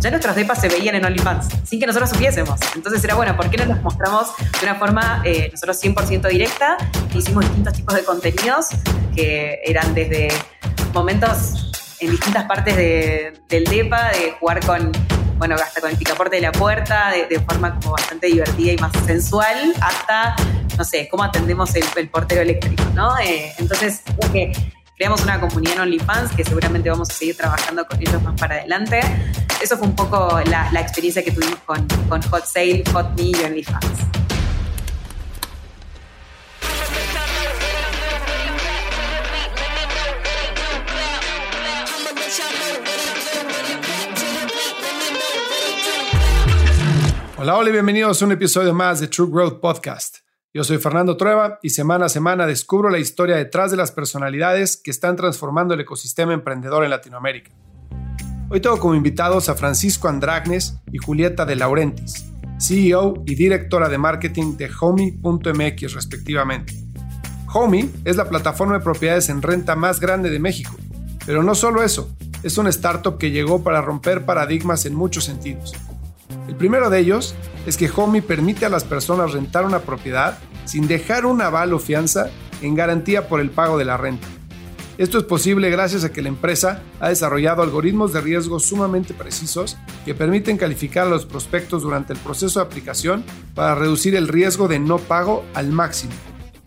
ya nuestros depas se veían en OnlyFans, sin que nosotros supiésemos. Entonces era bueno, ¿por qué no nos mostramos de una forma eh, nosotros 100% directa? Hicimos distintos tipos de contenidos que eran desde momentos en distintas partes del depa, de jugar con, bueno, hasta con el picaporte de la puerta, de, forma como bastante divertida y más sensual, hasta, no sé, cómo atendemos el, portero eléctrico, ¿no? Eh, entonces, que creamos una comunidad en OnlyFans que seguramente vamos a seguir trabajando con ellos más para adelante. Eso fue un poco la, experiencia que tuvimos con, con Hot Sale, Hot Me y OnlyFans. Hola, hola y bienvenidos a un episodio más de True Growth Podcast. Yo soy Fernando Trueba y semana a semana descubro la historia detrás de las personalidades que están transformando el ecosistema emprendedor en Latinoamérica. Hoy tengo como invitados a Francisco Andragnes y Julieta de Laurentis, CEO y directora de marketing de Homey.mx respectivamente. Homey es la plataforma de propiedades en renta más grande de México, pero no solo eso, es una startup que llegó para romper paradigmas en muchos sentidos. El primero de ellos es que Homey permite a las personas rentar una propiedad sin dejar un aval o fianza en garantía por el pago de la renta. Esto es posible gracias a que la empresa ha desarrollado algoritmos de riesgo sumamente precisos que permiten calificar a los prospectos durante el proceso de aplicación para reducir el riesgo de no pago al máximo.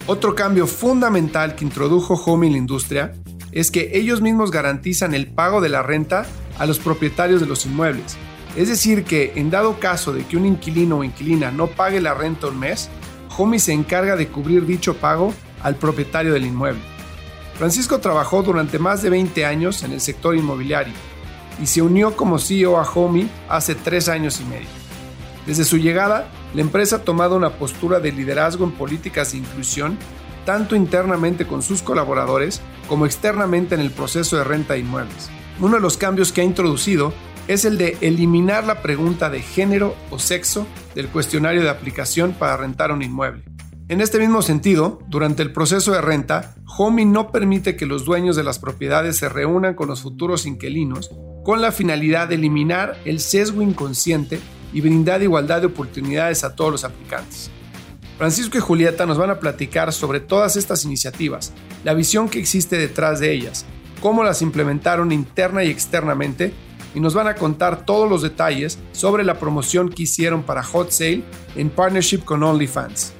Otro cambio fundamental que introdujo Home en la industria es que ellos mismos garantizan el pago de la renta a los propietarios de los inmuebles, es decir, que en dado caso de que un inquilino o inquilina no pague la renta un mes, Homey se encarga de cubrir dicho pago al propietario del inmueble. Francisco trabajó durante más de 20 años en el sector inmobiliario y se unió como CEO a Homey hace tres años y medio. Desde su llegada, la empresa ha tomado una postura de liderazgo en políticas de inclusión, tanto internamente con sus colaboradores como externamente en el proceso de renta de inmuebles. Uno de los cambios que ha introducido es el de eliminar la pregunta de género o sexo del cuestionario de aplicación para rentar un inmueble. En este mismo sentido, durante el proceso de renta, Homey no permite que los dueños de las propiedades se reúnan con los futuros inquilinos con la finalidad de eliminar el sesgo inconsciente y brindar igualdad de oportunidades a todos los aplicantes. Francisco y Julieta nos van a platicar sobre todas estas iniciativas, la visión que existe detrás de ellas, cómo las implementaron interna y externamente y nos van a contar todos los detalles sobre la promoción que hicieron para Hot Sale en partnership con OnlyFans.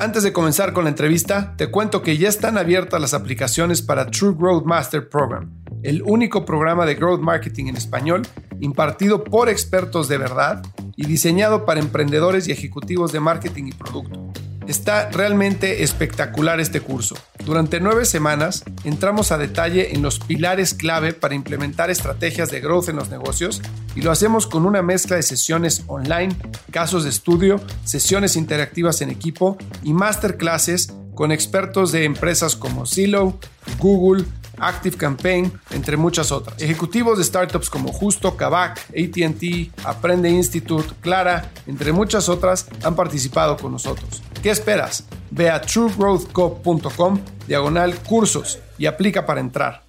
Antes de comenzar con la entrevista, te cuento que ya están abiertas las aplicaciones para True Growth Master Program, el único programa de growth marketing en español impartido por expertos de verdad y diseñado para emprendedores y ejecutivos de marketing y producto. Está realmente espectacular este curso. Durante nueve semanas entramos a detalle en los pilares clave para implementar estrategias de growth en los negocios y lo hacemos con una mezcla de sesiones online, casos de estudio, sesiones interactivas en equipo y masterclasses con expertos de empresas como Zillow, Google, Active Campaign, entre muchas otras. Ejecutivos de startups como Justo, Kavak, ATT, Aprende Institute, Clara, entre muchas otras, han participado con nosotros. ¿Qué esperas? Ve a truegrowthco.com, diagonal cursos y aplica para entrar.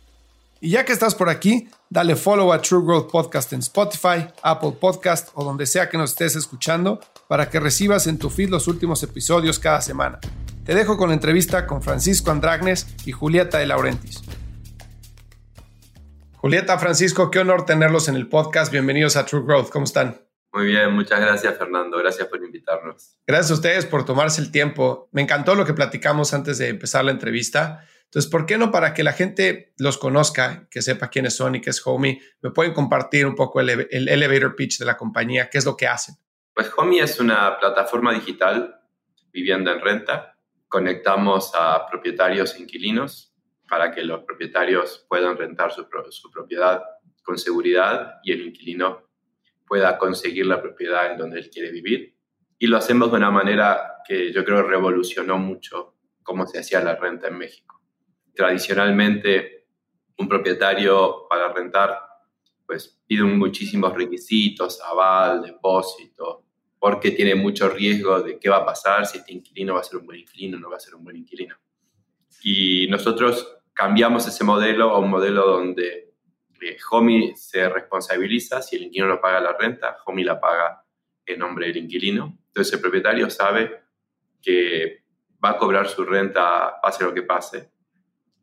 Y ya que estás por aquí, dale follow a True Growth Podcast en Spotify, Apple Podcast o donde sea que nos estés escuchando para que recibas en tu feed los últimos episodios cada semana. Te dejo con la entrevista con Francisco Andragnes y Julieta de Laurentis. Julieta, Francisco, qué honor tenerlos en el podcast. Bienvenidos a True Growth. ¿Cómo están? Muy bien, muchas gracias Fernando, gracias por invitarnos. Gracias a ustedes por tomarse el tiempo. Me encantó lo que platicamos antes de empezar la entrevista. Entonces, ¿por qué no para que la gente los conozca, que sepa quiénes son y qué es Homey, me pueden compartir un poco el, el elevator pitch de la compañía, qué es lo que hacen? Pues Homey es una plataforma digital, vivienda en renta. Conectamos a propietarios e inquilinos para que los propietarios puedan rentar su, propiedad con seguridad y el inquilino pueda conseguir la propiedad en donde él quiere vivir. Y lo hacemos de una manera que yo creo revolucionó mucho cómo se hacía la renta en México. Tradicionalmente, un propietario para rentar pues pide muchísimos requisitos, aval, depósito, porque tiene mucho riesgo de qué va a pasar, si este inquilino va a ser un buen inquilino no va a ser un buen inquilino. Y nosotros cambiamos ese modelo a un modelo donde eh, se responsabiliza, si el inquilino no paga la renta, Homi la paga en nombre del inquilino. Entonces el propietario sabe que va a cobrar su renta pase lo que pase.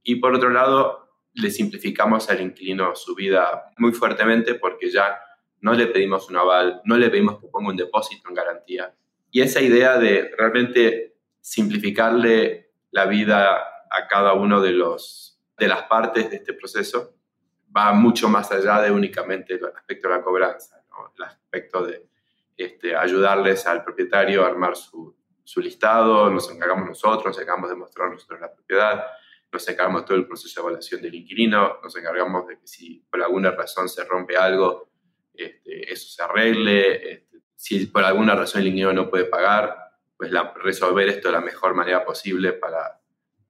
Y por otro lado, le simplificamos al inquilino su vida muy fuertemente porque ya no le pedimos un aval, no le pedimos que ponga un depósito en garantía. Y esa idea de realmente simplificarle la vida a cada uno de, los, de las partes de este proceso va mucho más allá de únicamente el aspecto de la cobranza, el aspecto de este, ayudarles al propietario a armar su, su listado, nos encargamos nosotros, nos encargamos de mostrar nosotros la propiedad, nos encargamos de todo el proceso de evaluación del inquilino, nos encargamos de que si por alguna razón se rompe algo, este, eso se arregle, este, si por alguna razón el inquilino no puede pagar, pues resolver esto de la mejor manera posible para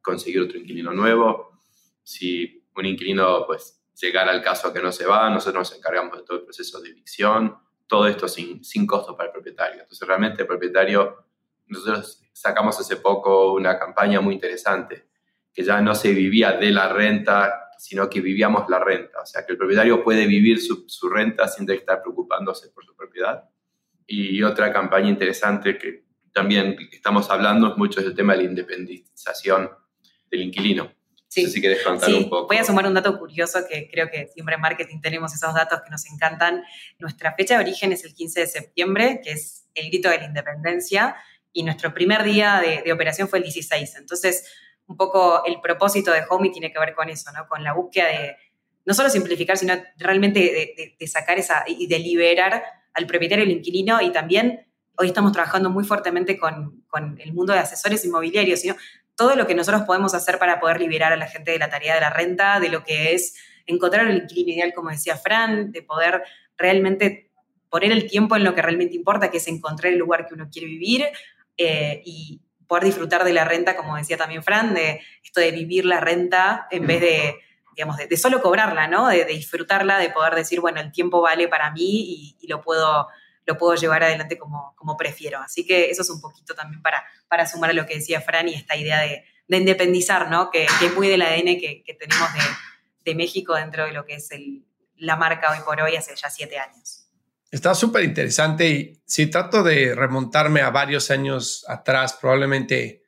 conseguir otro inquilino nuevo. Si un inquilino pues llegara al caso que no se va, nosotros nos encargamos de todo el proceso de evicción, todo esto sin, sin costo para el propietario. Entonces realmente el propietario, nosotros sacamos hace poco una campaña muy interesante que ya no se vivía de la renta, sino que vivíamos la renta. O sea, que el propietario puede vivir su, su renta sin estar preocupándose por su propiedad. Y otra campaña interesante que también estamos hablando es mucho del tema de la independización del inquilino. Sí, si quieres contar un poco. Voy a sumar un dato curioso que creo que siempre en marketing tenemos esos datos que nos encantan. Nuestra fecha de origen es el 15 de septiembre, que es el grito de la independencia, y nuestro primer día de, de operación fue el 16. Entonces, un poco el propósito de Homey tiene que ver con eso, ¿no? Con la búsqueda de no solo simplificar, sino realmente de, sacar esa y de liberar al propietario el inquilino y también hoy estamos trabajando muy fuertemente con, con, el mundo de asesores inmobiliarios, sino todo lo que nosotros podemos hacer para poder liberar a la gente de la tarea de la renta, de lo que es encontrar el inquilino ideal, como decía Fran, de poder realmente poner el tiempo en lo que realmente importa, que es encontrar el lugar que uno quiere vivir eh, y, poder disfrutar de la renta, como decía también Fran, de esto de vivir la renta en vez de, digamos, de, solo cobrarla, ¿no? De, disfrutarla, de poder decir, bueno, el tiempo vale para mí y, lo, puedo, lo puedo llevar adelante como, como prefiero. Así que eso es un poquito también para, para sumar a lo que decía Fran y esta idea de, independizar, ¿no? Que, es muy del ADN que, que tenemos de, México dentro de lo que es la marca hoy por hoy hace ya siete años. Está súper interesante y si trato de remontarme a varios años atrás, probablemente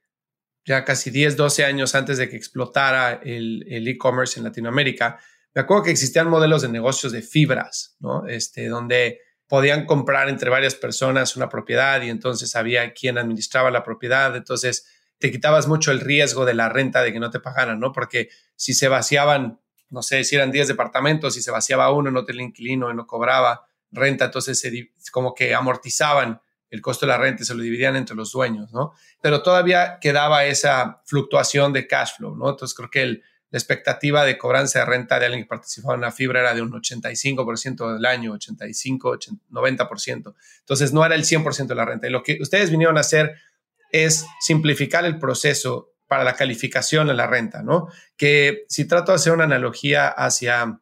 ya casi 10, 12 años antes de que explotara el e-commerce en Latinoamérica, me acuerdo que existían modelos de negocios de fibras, ¿no? Este, donde podían comprar entre varias personas una propiedad y entonces había quien administraba la propiedad, entonces te quitabas mucho el riesgo de la renta de que no te pagaran, ¿no? Porque si se vaciaban, no sé, si eran 10 departamentos, si se vaciaba uno, no tenía inquilino y no cobraba, renta, entonces se, como que amortizaban el costo de la renta y se lo dividían entre los dueños, ¿no? Pero todavía quedaba esa fluctuación de cash flow, ¿no? Entonces creo que la expectativa de cobranza de renta de alguien que participaba en una fibra era de un 85% del año, 85, 90%. Entonces no era el 100% de la renta. Y lo que ustedes vinieron a hacer es simplificar el proceso para la calificación de la renta, ¿no? Que si trato de hacer una analogía hacia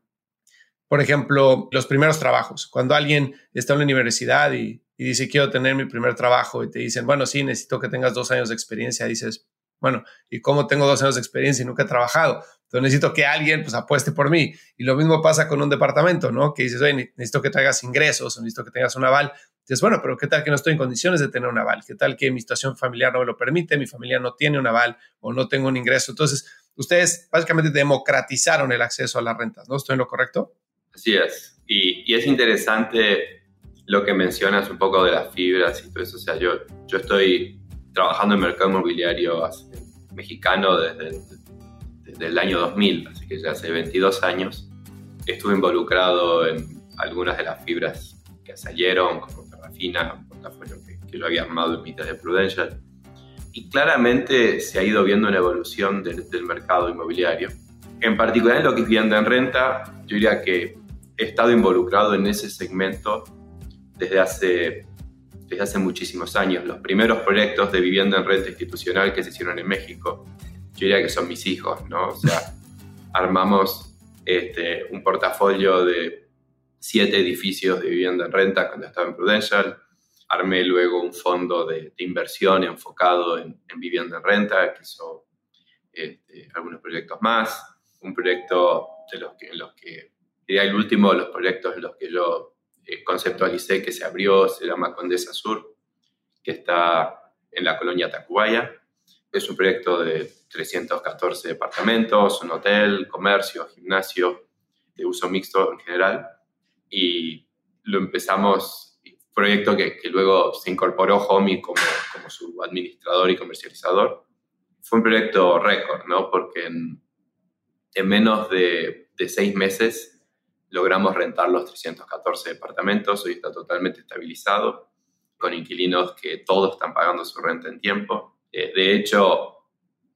por ejemplo, los primeros trabajos. Cuando alguien está en la universidad y, dice, quiero tener mi primer trabajo y te dicen, bueno, sí, necesito que tengas dos años de experiencia, dices, bueno, ¿y cómo tengo dos años de experiencia y nunca he trabajado? Entonces necesito que alguien pues apueste por mí. Y lo mismo pasa con un departamento, ¿no? Que dices, oye, necesito que traigas ingresos necesito que tengas un aval. Dices, bueno, pero ¿qué tal que no estoy en condiciones de tener un aval? ¿Qué tal que mi situación familiar no me lo permite? Mi familia no tiene un aval o no tengo un ingreso. Entonces, ustedes básicamente democratizaron el acceso a las rentas, ¿no? ¿Estoy en lo correcto? Así es. Y, es interesante lo que mencionas un poco de las fibras y todo eso. O sea, yo, yo estoy trabajando en mercado inmobiliario mexicano desde el año 2000, así que ya hace 22 años. Estuve involucrado en algunas de las fibras que salieron, como Terrafina, un portafolio que, que yo había armado en mitad de Prudential. Y claramente se ha ido viendo una evolución del, del mercado inmobiliario. En particular en lo que es vivienda en renta, yo diría que he estado involucrado en ese segmento desde hace, desde hace muchísimos años. Los primeros proyectos de vivienda en renta institucional que se hicieron en México, yo diría que son mis hijos, ¿no? O sea, armamos este, un portafolio de siete edificios de vivienda en renta cuando estaba en Prudential. Armé luego un fondo de, inversión enfocado en, vivienda en renta, que hizo este, algunos proyectos más. Un proyecto de los que, en los que, diría el último de los proyectos en los que yo eh, conceptualicé que se abrió, se llama Condesa Sur, que está en la colonia Tacubaya. Es un proyecto de 314 departamentos, un hotel, comercio, gimnasio, de uso mixto en general. Y lo empezamos, proyecto que, luego se incorporó Homey como, su administrador y comercializador. Fue un proyecto récord, ¿no? Porque en, en menos de, de seis meses logramos rentar los 314 departamentos, hoy está totalmente estabilizado, con inquilinos que todos están pagando su renta en tiempo. Eh, de hecho,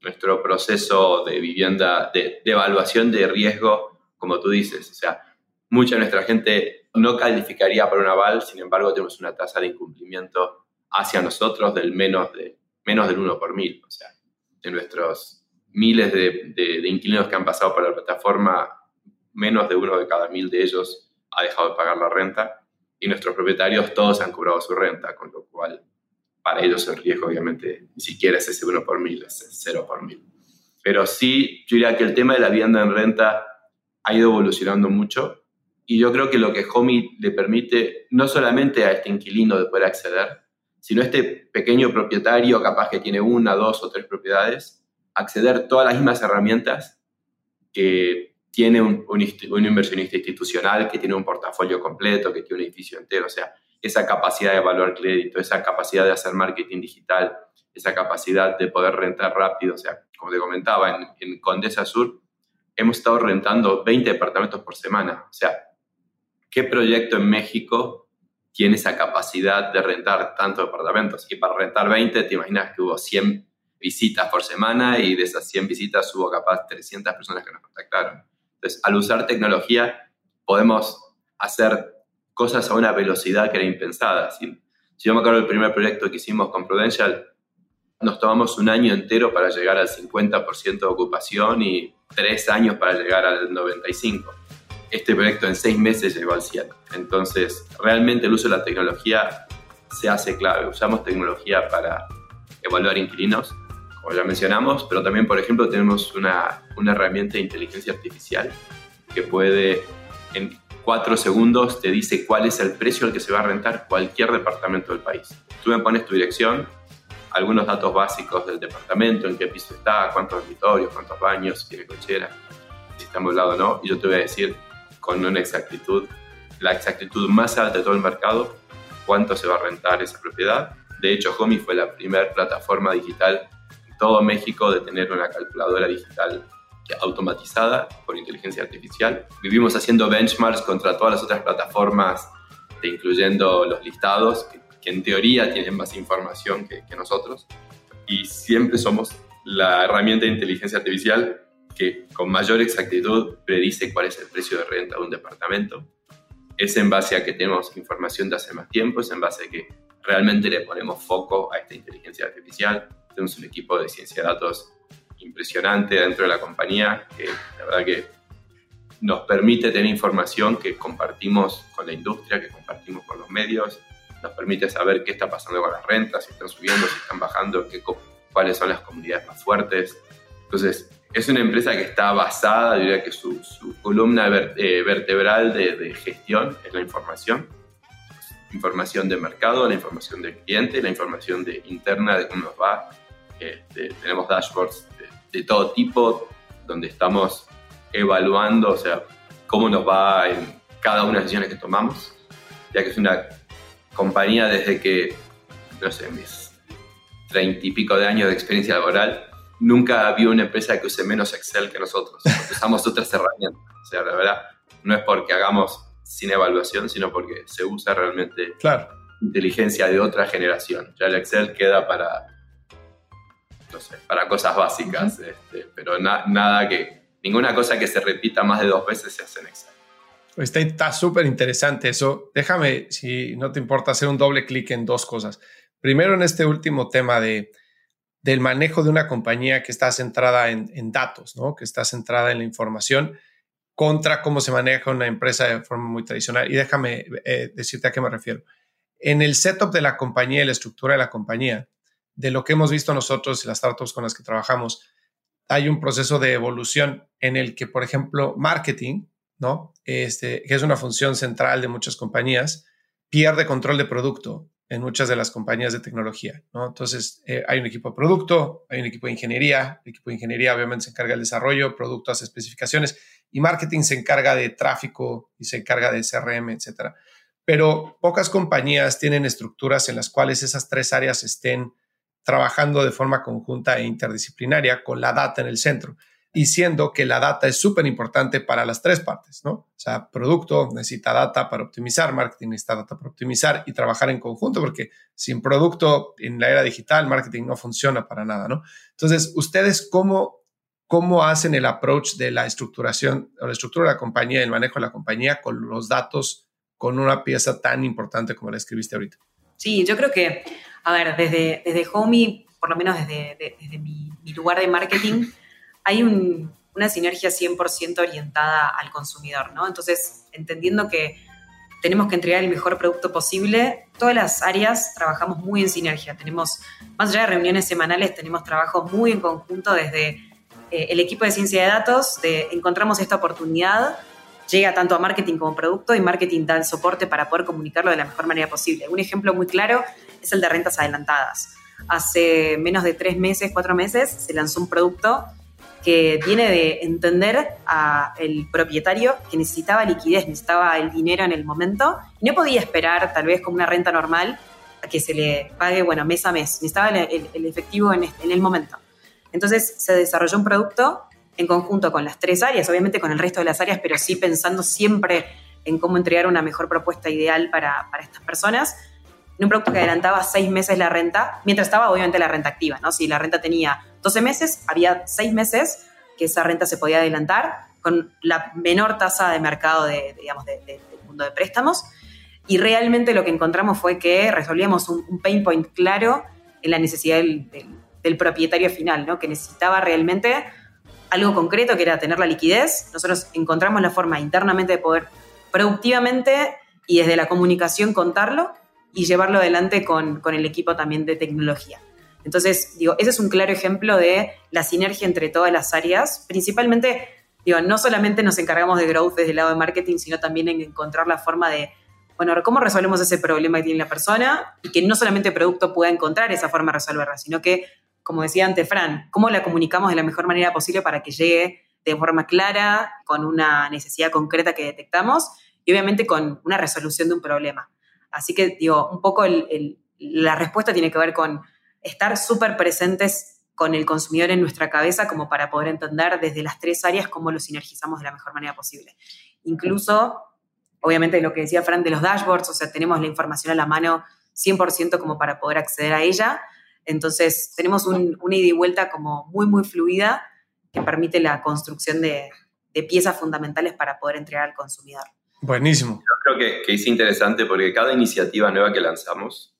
nuestro proceso de vivienda, de, evaluación de riesgo, como tú dices, o sea, mucha de nuestra gente no calificaría para un aval, sin embargo, tenemos una tasa de incumplimiento hacia nosotros del menos, de, menos del 1 por mil. O sea, de nuestros miles de, de, de inquilinos que han pasado por la plataforma, menos de uno de cada mil de ellos ha dejado de pagar la renta y nuestros propietarios todos han cobrado su renta, con lo cual para ellos el riesgo obviamente ni siquiera es ese uno por mil, es cero por mil. Pero sí, yo diría que el tema de la vivienda en renta ha ido evolucionando mucho y yo creo que lo que Homey le permite no solamente a este inquilino de poder acceder, sino a este pequeño propietario capaz que tiene una, dos o tres propiedades, acceder todas las mismas herramientas que tiene un, un, inversionista institucional que tiene un portafolio completo, que tiene un edificio entero, o sea, esa capacidad de evaluar crédito, esa capacidad de hacer marketing digital, esa capacidad de poder rentar rápido, o sea, como te comentaba, en, en Condesa Sur hemos estado rentando 20 departamentos por semana, o sea, ¿qué proyecto en México tiene esa capacidad de rentar tantos departamentos? Y para rentar 20, te imaginas que hubo 100 visitas por semana y de esas 100 visitas hubo capaz 300 personas que nos contactaron. Entonces, al usar tecnología, podemos hacer cosas a una velocidad que era impensada. Si, yo me acuerdo del primer proyecto que hicimos con Prudential, nos tomamos un año entero para llegar al 50% de ocupación y tres años para llegar al 95%. Este proyecto en seis meses llegó al 100%. Entonces, realmente el uso de la tecnología se hace clave. Usamos tecnología para evaluar inquilinos, como ya mencionamos, pero también, por ejemplo, tenemos una, una herramienta de inteligencia artificial que puede, en cuatro segundos, te dice cuál es el precio al que se va a rentar cualquier departamento del país. Tú me pones tu dirección, algunos datos básicos del departamento, en qué piso está, cuántos dormitorios, cuántos baños, si tiene cochera, si está amueblado o no, y yo te voy a decir con una exactitud, la exactitud más alta de todo el mercado, cuánto se va a rentar esa propiedad. De hecho, Homey fue la primera plataforma digital todo México de tener una calculadora digital automatizada por inteligencia artificial. Vivimos haciendo benchmarks contra todas las otras plataformas, incluyendo los listados, que, en teoría tienen más información que, que nosotros. Y siempre somos la herramienta de inteligencia artificial que con mayor exactitud predice cuál es el precio de renta de un departamento. Es en base a que tenemos información de hace más tiempo, es en base a que realmente le ponemos foco a esta inteligencia artificial tenemos un equipo de ciencia de datos impresionante dentro de la compañía, que la verdad que nos permite tener información que compartimos con la industria, que compartimos con los medios, nos permite saber qué está pasando con las rentas, si están subiendo, si están bajando, qué, cuáles son las comunidades más fuertes. Entonces, es una empresa que está basada, diría que su, columna eh, vertebral de, de, gestión es la información. Información de mercado, la información del cliente, la información de, interna de cómo nos va este, tenemos dashboards de, todo tipo donde estamos evaluando, o sea, cómo nos va en cada una de las decisiones que tomamos, ya que es una compañía desde que, no sé, mis treinta y pico de años de experiencia laboral, nunca había una empresa que use menos Excel que nosotros. Usamos otras herramientas. O sea, la verdad, no es porque hagamos sin evaluación, sino porque se usa realmente claro. inteligencia de otra generación. Ya el Excel queda para no sé, para cosas básicas, este, pero nada que, ninguna cosa que se repita más de dos veces se hace en Excel. Está súper interesante eso. Déjame, si no te importa, hacer un doble clic en dos cosas. Primero, en este último tema de, del manejo de una compañía que está centrada en, datos, ¿no? que está centrada en la información, contra cómo se maneja una empresa de forma muy tradicional. Y déjame eh, decirte a qué me refiero. En el setup de la compañía y la estructura de la compañía, de lo que hemos visto nosotros y las startups con las que trabajamos, hay un proceso de evolución en el que, por ejemplo, marketing, ¿no? Este, que es una función central de muchas compañías, pierde control de producto en muchas de las compañías de tecnología, ¿no? Entonces, eh, hay un equipo de producto, hay un equipo de ingeniería, el equipo de ingeniería obviamente se encarga del desarrollo, productos, especificaciones, y marketing se encarga de tráfico y se encarga de CRM, etcétera. Pero pocas compañías tienen estructuras en las cuales esas tres áreas estén trabajando de forma conjunta e interdisciplinaria con la data en el centro y siendo que la data es súper importante para las tres partes, ¿no? O sea, producto necesita data para optimizar, marketing necesita data para optimizar y trabajar en conjunto, porque sin producto en la era digital, marketing no funciona para nada, ¿no? Entonces, ¿ustedes cómo, cómo hacen el approach de la estructuración o la estructura de la compañía, el manejo de la compañía con los datos, con una pieza tan importante como la escribiste ahorita? Sí, yo creo que, a ver, desde, desde Homey, por lo menos desde, desde mi, mi lugar de marketing, hay una sinergia 100% orientada al consumidor, ¿no? Entonces, entendiendo que tenemos que entregar el mejor producto posible, todas las áreas trabajamos muy en sinergia. Tenemos, más allá de reuniones semanales, tenemos trabajo muy en conjunto desde eh, el equipo de ciencia de datos, de encontramos esta oportunidad, llega tanto a marketing como producto y marketing da el soporte para poder comunicarlo de la mejor manera posible. Un ejemplo muy claro es el de rentas adelantadas. Hace menos de tres meses, cuatro meses, se lanzó un producto que viene de entender al propietario que necesitaba liquidez, necesitaba el dinero en el momento y no podía esperar tal vez como una renta normal a que se le pague, bueno, mes a mes, necesitaba el, efectivo en, en el momento. Entonces se desarrolló un producto en conjunto con las tres áreas, obviamente con el resto de las áreas, pero sí pensando siempre en cómo entregar una mejor propuesta ideal para, para estas personas un producto que adelantaba seis meses la renta, mientras estaba obviamente la renta activa, ¿no? Si la renta tenía 12 meses, había seis meses que esa renta se podía adelantar con la menor tasa de mercado de, digamos, del mundo de préstamos. Y realmente lo que encontramos fue que resolvíamos un, pain point claro en la necesidad del, propietario final, ¿no? que necesitaba realmente algo concreto, que era tener la liquidez. Nosotros encontramos la forma internamente de poder productivamente y desde la comunicación contarlo y llevarlo adelante con, con el equipo también de tecnología. Entonces, digo, ese es un claro ejemplo de la sinergia entre todas las áreas. Principalmente, digo, no solamente nos encargamos de growth desde el lado de marketing, sino también en encontrar la forma de, bueno, cómo resolvemos ese problema que tiene la persona y que no solamente el producto pueda encontrar esa forma de resolverla, sino que, como decía antes Fran, cómo la comunicamos de la mejor manera posible para que llegue de forma clara, con una necesidad concreta que detectamos y obviamente con una resolución de un problema. Así que, digo, un poco la respuesta tiene que ver con estar súper presentes con el consumidor en nuestra cabeza como para poder entender desde las tres áreas cómo lo sinergizamos de la mejor manera posible. Incluso, obviamente, lo que decía Fran de los dashboards, o sea, tenemos la información a la mano 100% como para poder acceder a ella. Entonces, tenemos un, una ida y vuelta como muy, muy fluida que permite la construcción de piezas fundamentales para poder entregar al consumidor. Buenísimo. Yo creo que, que es interesante porque cada iniciativa nueva que lanzamos,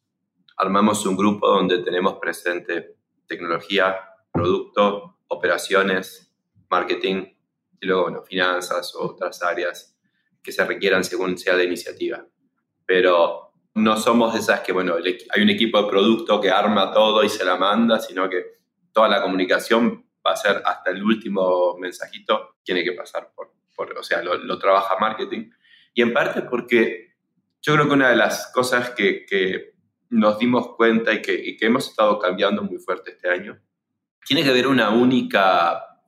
armamos un grupo donde tenemos presente tecnología, producto, operaciones, marketing y luego, bueno, finanzas o otras áreas que se requieran según sea la iniciativa. Pero no somos de esas que, bueno, hay un equipo de producto que arma todo y se la manda, sino que toda la comunicación va a ser hasta el último mensajito, tiene que pasar por, por o sea, lo, lo trabaja marketing. Y en parte porque yo creo que una de las cosas que, nos dimos cuenta y que, que, hemos estado cambiando muy fuerte este año, tiene que ver una única,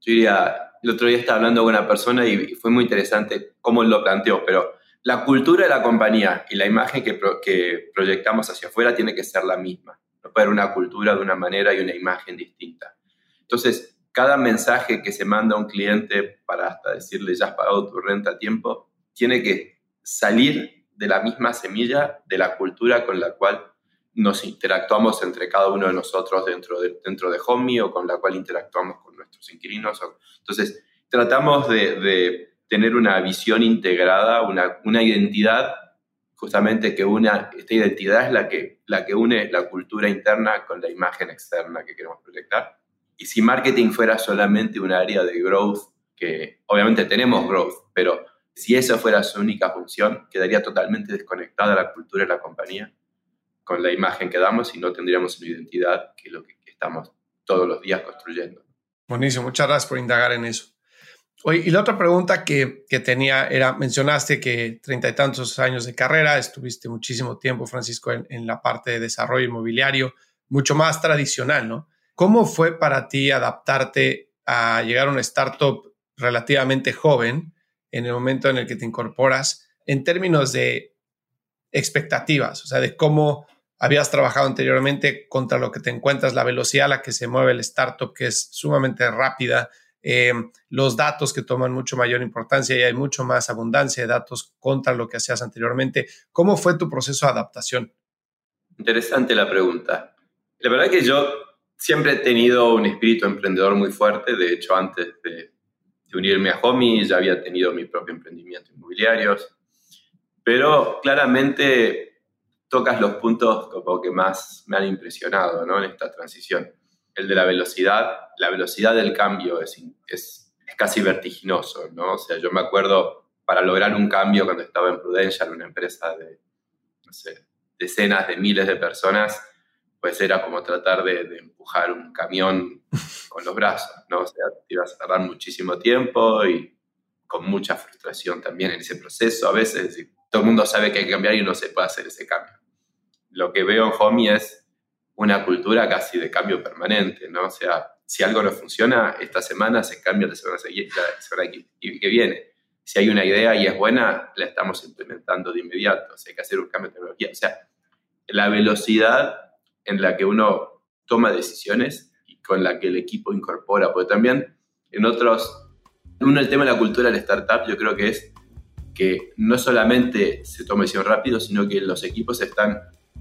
yo diría, el otro día estaba hablando con una persona y, fue muy interesante cómo lo planteó, pero la cultura de la compañía y la imagen que, proyectamos hacia afuera tiene que ser la misma. No puede haber una cultura de una manera y una imagen distinta. Entonces, cada mensaje que se manda a un cliente para hasta decirle ya has pagado tu renta a tiempo, tiene que salir de la misma semilla de la cultura con la cual nos interactuamos entre cada uno de nosotros dentro de, dentro de Homey o con la cual interactuamos con nuestros inquilinos. Entonces, tratamos de, tener una visión integrada, una, una identidad, justamente que una, esta identidad es la que, la que une la cultura interna con la imagen externa que queremos proyectar. Y si marketing fuera solamente un área de growth, que obviamente tenemos growth, pero si esa fuera su única función, quedaría totalmente desconectada la cultura de la compañía con la imagen que damos y no tendríamos una identidad que es lo que estamos todos los días construyendo. Buenísimo, muchas gracias por indagar en eso. Oye, y la otra pregunta que, que tenía era, mencionaste que treinta y tantos años de carrera, estuviste muchísimo tiempo, Francisco, en, en, la parte de desarrollo inmobiliario, mucho más tradicional, ¿no? ¿Cómo fue para ti adaptarte a llegar a una startup relativamente joven en el momento en el que te incorporas en términos de expectativas, o sea, de cómo habías trabajado anteriormente contra lo que te encuentras, la velocidad a la que se mueve el startup, que es sumamente rápida, eh, los datos que toman mucho mayor importancia y hay mucho más abundancia de datos contra lo que hacías anteriormente. ¿Cómo fue tu proceso de adaptación? Interesante la pregunta. La verdad que yo siempre he tenido un espíritu emprendedor muy fuerte. De hecho, antes de, unirme a Homey ya había tenido mi propio emprendimiento inmobiliario. Pero claramente tocas los puntos como que más me han impresionado ¿no? en esta transición. El de la velocidad, la velocidad del cambio es, es, es, casi vertiginoso, ¿no? O sea, yo me acuerdo para lograr un cambio cuando estaba en Prudential, una empresa de, no sé, decenas de miles de personas, pues era como tratar de, de empujar un camión con los brazos, ¿no? O sea, te ibas a tardar muchísimo tiempo y con mucha frustración también en ese proceso a veces, todo el mundo sabe que hay que cambiar y no se puede hacer ese cambio lo que veo en Homey es una cultura casi de cambio permanente, ¿no? O sea, si algo no funciona, esta semana se cambia la semana, la semana que viene. Si hay una idea y es buena, la estamos implementando de inmediato. O sea, hay que hacer un cambio de tecnología. O sea, la velocidad en la que uno toma decisiones y con la que el equipo incorpora, porque también en otros, uno el tema de la cultura del startup yo creo que es que no solamente se toma decisión rápido, sino que los equipos están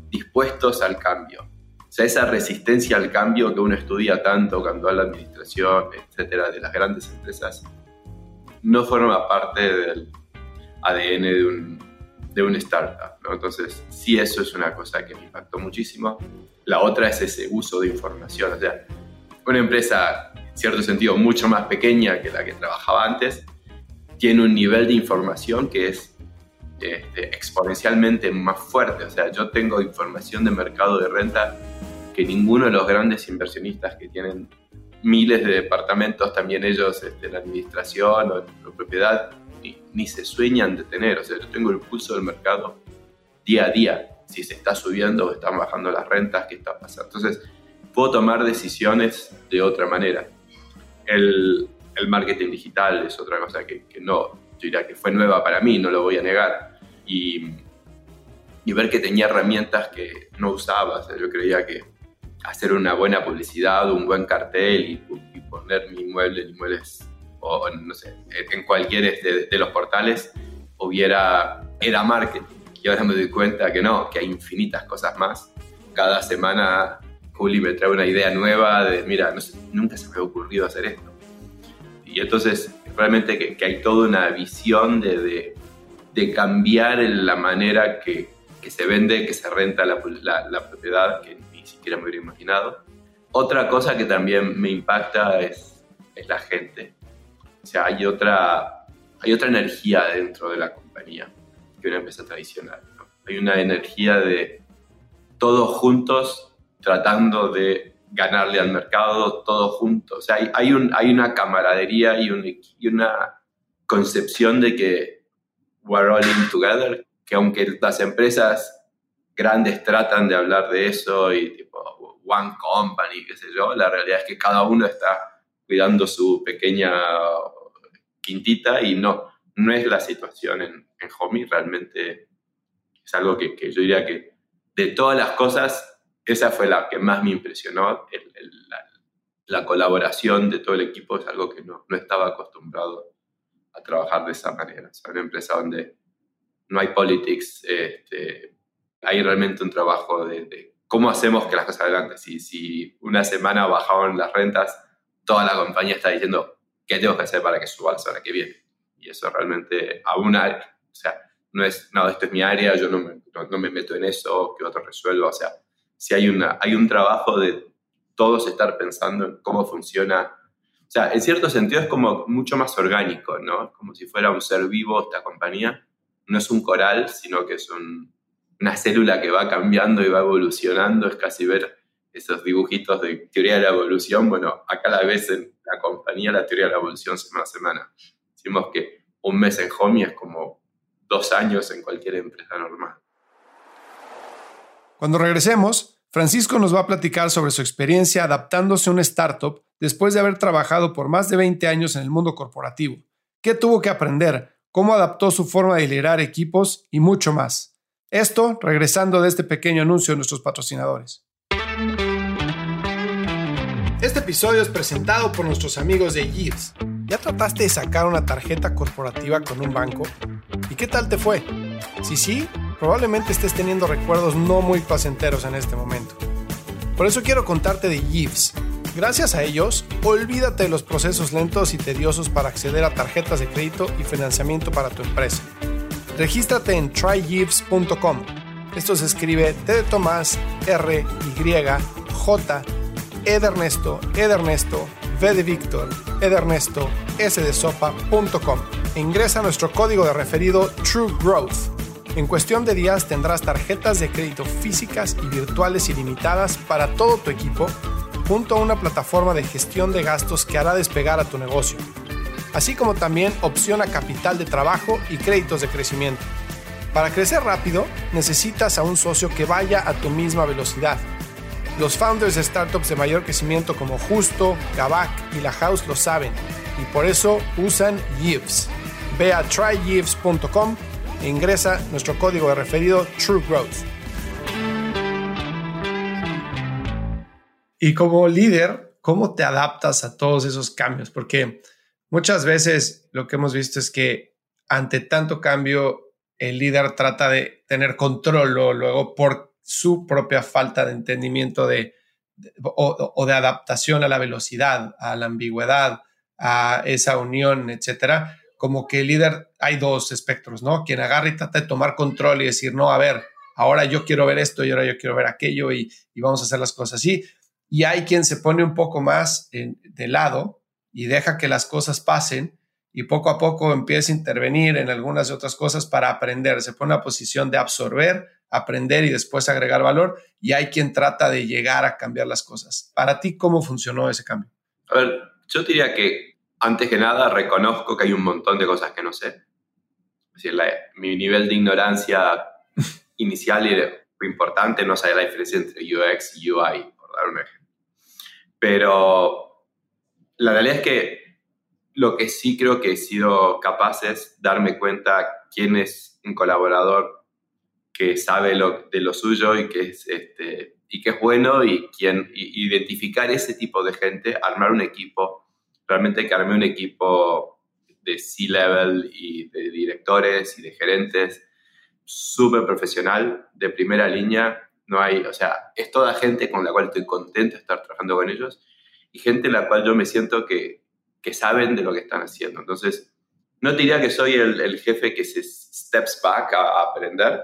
dispuestos al cambio. Sea, esa resistencia al cambio que uno estudia tanto cuando habla de administración, etcétera, de las grandes empresas, no forma parte del ADN de un, de un startup. ¿no? Entonces, sí, eso es una cosa que me impactó muchísimo. La otra es ese uso de información. O sea, una empresa, en cierto sentido, mucho más pequeña que la que trabajaba antes, tiene un nivel de información que es este, exponencialmente más fuerte. O sea, yo tengo información de mercado de renta que ninguno de los grandes inversionistas que tienen miles de departamentos, también ellos este, en administración o propiedad, ni, se sueñan de tener. O sea, yo tengo el pulso del mercado día a día, si se está subiendo o están bajando las rentas, qué está pasando. Entonces, puedo tomar decisiones de otra manera. El, el marketing digital es otra cosa que, que no, diría que fue nueva para mí, no lo voy a negar. Y, y ver que tenía herramientas que no usaba. O sea, yo creía que hacer una buena publicidad, un buen cartel y, y poner mi inmueble en inmuebles o no sé, en cualquier de, de, los portales hubiera, era marketing. Y ahora me doy cuenta que no, que hay infinitas cosas más. Cada semana Juli me trae una idea nueva de, mira, no sé, nunca se me ha ocurrido hacer esto. Y entonces realmente que, que hay toda una visión de, de, de cambiar la manera que, que, se vende, que se renta la, la, la, propiedad, que ni siquiera me hubiera imaginado. Otra cosa que también me impacta es, es la gente. O sea, hay otra, hay otra energía dentro de la compañía que una empresa tradicional. ¿no? Hay una energía de todos juntos tratando de ganarle al mercado todos juntos. O sea, hay, hay, un, hay una camaradería y, un, y, una concepción de que we're all in together, que aunque las empresas grandes tratan de hablar de eso y tipo one company, qué sé yo, la realidad es que cada uno está cuidando su pequeña quintita y no, no es la situación en, en Homey, realmente es algo que, que yo diría que de todas las cosas esa fue la que más me impresionó. El, el, la, la, colaboración de todo el equipo es algo que no, no, estaba acostumbrado a trabajar de esa manera. Es una empresa donde no hay politics, este, hay realmente un trabajo de, de, cómo hacemos que las cosas adelante. Si, si una semana bajaban las rentas, toda la compañía está diciendo qué tengo que hacer para que suba la semana que viene. Y eso realmente aún hay, o sea, no es, no, esto es mi área, yo no me, no, me meto en eso, que otro resuelva, o sea, si hay, una, hay un trabajo de todos estar pensando en cómo funciona, o sea, en cierto sentido es como mucho más orgánico, ¿no? Como si fuera un ser vivo esta compañía, no es un coral, sino que es una célula que va cambiando y va evolucionando, es casi ver esos dibujitos de teoría de la evolución, bueno, acá la vez en la compañía la teoría de la evolución semana a semana. Decimos que un mes en Homey es como dos años en cualquier empresa normal. Cuando regresemos, Francisco nos va a platicar sobre su experiencia adaptándose a una startup después de haber trabajado por más de 20 años en el mundo corporativo. ¿Qué tuvo que aprender? ¿Cómo adaptó su forma de liderar equipos? Y mucho más. Esto regresando de este pequeño anuncio de nuestros patrocinadores. Este episodio es presentado por nuestros amigos de Years. ¿Ya trataste de sacar una tarjeta corporativa con un banco? ¿Y qué tal te fue? Si sí, probablemente estés teniendo recuerdos no muy placenteros en este momento. Por eso quiero contarte de Yves. Gracias a ellos, olvídate de los procesos lentos y tediosos para acceder a tarjetas de crédito y financiamiento para tu empresa. Regístrate en trygives.com. Esto se escribe T de Tomás, R, Y, J, Edernesto, Edernesto, V de Víctor, Edernesto, S de Sopa.com. Ingresa nuestro código de referido True Growth. En cuestión de días tendrás tarjetas de crédito físicas y virtuales ilimitadas para todo tu equipo, junto a una plataforma de gestión de gastos que hará despegar a tu negocio, así como también opción a capital de trabajo y créditos de crecimiento. Para crecer rápido, necesitas a un socio que vaya a tu misma velocidad los founders de startups de mayor crecimiento como Justo, Kavak y La House lo saben y por eso usan Yves. Ve a tryyves.com e ingresa nuestro código de referido True Growth. Y como líder, ¿cómo te adaptas a todos esos cambios? Porque muchas veces lo que hemos visto es que ante tanto cambio, el líder trata de tener control o luego por su propia falta de entendimiento de, o, de adaptación a la velocidad, a la ambigüedad, a esa unión, etcétera. Como que el líder hay dos espectros, ¿no? Quien agarra y trata de tomar control y decir, no, a ver, ahora yo quiero ver esto y ahora yo quiero ver aquello y, vamos a hacer las cosas así. Y hay quien se pone un poco más de lado y deja que las cosas pasen y poco a poco empieza a intervenir en algunas otras cosas para aprender. Se pone a posición de absorber aprender y después agregar valor y hay quien trata de llegar a cambiar las cosas. Para ti, ¿cómo funcionó ese cambio? A ver, yo diría que antes que nada reconozco que hay un montón de cosas que no sé. Es decir, mi nivel de ignorancia inicial y importante no sabe la diferencia entre UX y UI, por dar un ejemplo. Pero la realidad es que lo que sí creo que he sido capaz es darme cuenta quién es un colaborador que sabe lo, de lo suyo y que es, este, y que es bueno y quien identificar ese tipo de gente, armar un equipo, realmente que un equipo de C-level y de directores y de gerentes súper profesional, de primera línea, no hay, o sea, es toda gente con la cual estoy contento de estar trabajando con ellos y gente en la cual yo me siento que, que saben de lo que están haciendo. Entonces, no te diría que soy el, el jefe que se steps back a, a aprender,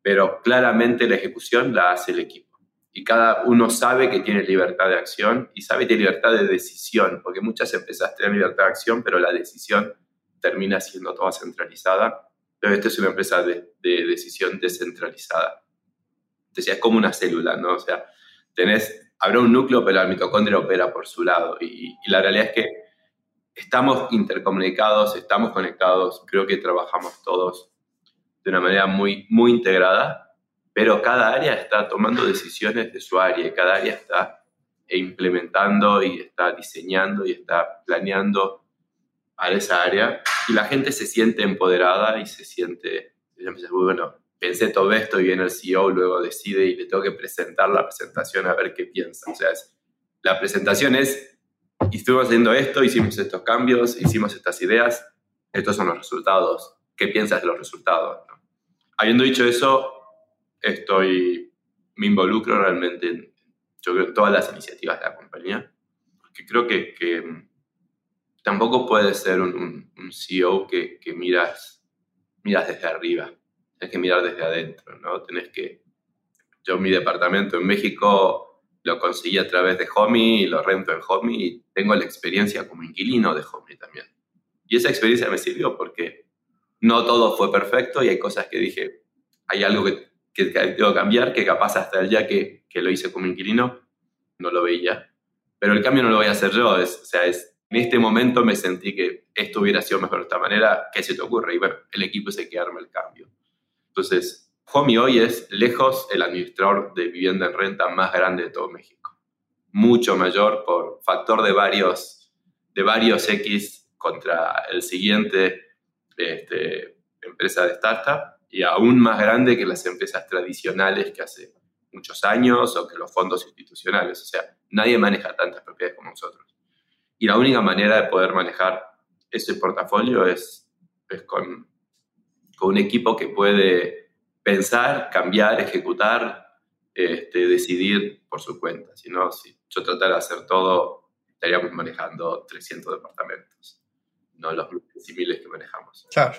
pero claramente la ejecución la hace el equipo. Y cada uno sabe que tiene libertad de acción y sabe que tiene libertad de decisión, porque muchas empresas tienen libertad de acción, pero la decisión termina siendo toda centralizada. Pero esta es una empresa de, decisión descentralizada. Entonces es como una célula, ¿no? O sea, tenés, habrá un núcleo, pero la mitocondria opera por su lado. y la realidad es que estamos intercomunicados, estamos conectados, creo que trabajamos todos de una manera muy, muy integrada, pero cada área está tomando decisiones de su área, cada área está implementando y está diseñando y está planeando para esa área y la gente se siente empoderada y se siente, bueno, pensé todo esto y viene el CEO, luego decide y le tengo que presentar la presentación a ver qué piensa. O sea, la presentación es, estuvimos haciendo esto, hicimos estos cambios, hicimos estas ideas, estos son los resultados. ¿Qué piensas de los resultados? habiendo dicho eso, estoy, me involucro realmente en, yo creo, todas las iniciativas de la compañía, porque creo que, tampoco puedes ser un, CEO que, miras, miras desde arriba. Tienes que mirar desde adentro, ¿no? Tienes que... Yo mi departamento en México lo conseguí a través de Homey lo rento en Homey y tengo la experiencia como inquilino de Homey también. Y esa experiencia me sirvió porque no todo fue perfecto y hay cosas que dije, hay algo que, que, que cambiar, que capaz hasta el día que, que, lo hice como inquilino no lo veía. Pero el cambio no lo voy a hacer yo, es, o sea, es, en este momento me sentí que esto hubiera sido mejor de esta manera, ¿qué se te ocurre? Y bueno, el equipo se que arma el cambio. Entonces, Homey hoy es lejos el administrador de vivienda en renta más grande de todo México. Mucho mayor por factor de varios, de varios X contra el siguiente este, empresa de startup y aún más grande que las empresas tradicionales que hace muchos años o que los fondos institucionales. O sea, nadie maneja tantas propiedades como nosotros. Y la única manera de poder manejar ese portafolio es, es con, con, un equipo que puede pensar, cambiar, ejecutar, este, decidir por su cuenta. Si no, si yo tratara de hacer todo, estaríamos manejando 300 departamentos no los civiles que manejamos. Claro.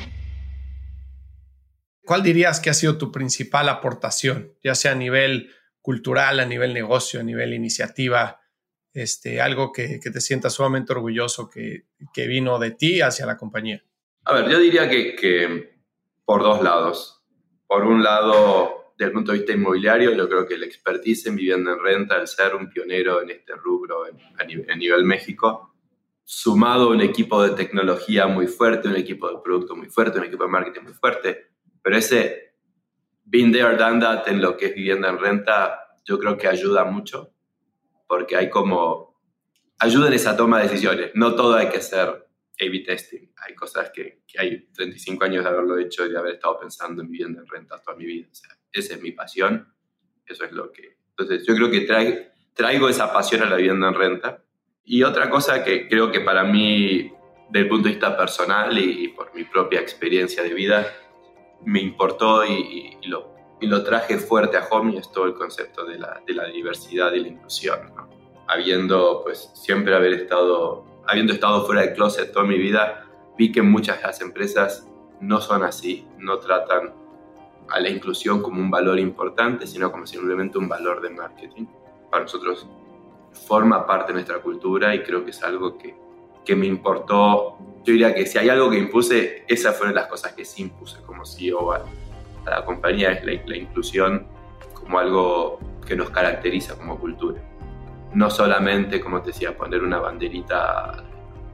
¿Cuál dirías que ha sido tu principal aportación, ya sea a nivel cultural, a nivel negocio, a nivel iniciativa? Este, algo que, te sientas sumamente orgulloso que, vino de ti hacia la compañía. A ver, yo diría que, por dos lados. Por un lado, desde el punto de vista inmobiliario, yo creo que el expertise en vivienda en renta, el ser un pionero en este rubro a, nivel, a nivel México, sumado a un equipo de tecnología muy fuerte, un equipo de producto muy fuerte, un equipo de marketing muy fuerte, pero ese been there, done that en lo que es vivienda en renta, yo creo que ayuda mucho, porque hay como, ayuda en esa toma de decisiones. No todo hay que ser A-B testing. Hay cosas que, hay 35 años de haberlo hecho y de haber estado pensando en vivienda en renta toda mi vida. Esa es mi pasión. Eso es lo que... Entonces, yo creo que traigo esa pasión a la vivienda en renta y otra cosa que creo que para mí, desde el punto de vista personal y, por mi propia experiencia de vida, me importó y, lo, y lo, traje fuerte a Homey es todo el concepto de la, de la diversidad y la inclusión. Habiendo, pues, siempre haber estado, habiendo estado fuera del closet toda mi vida, vi que muchas de las empresas no son así, no tratan a la inclusión como un valor importante, sino como simplemente un valor de marketing. Para nosotros forma parte de nuestra cultura y creo que es algo que, que me importó. Yo diría que si hay algo que impuse, esas fueron las cosas que sí impuse como CEO a, la compañía, es la, inclusión como algo que nos caracteriza como cultura. No solamente, como te decía, poner una banderita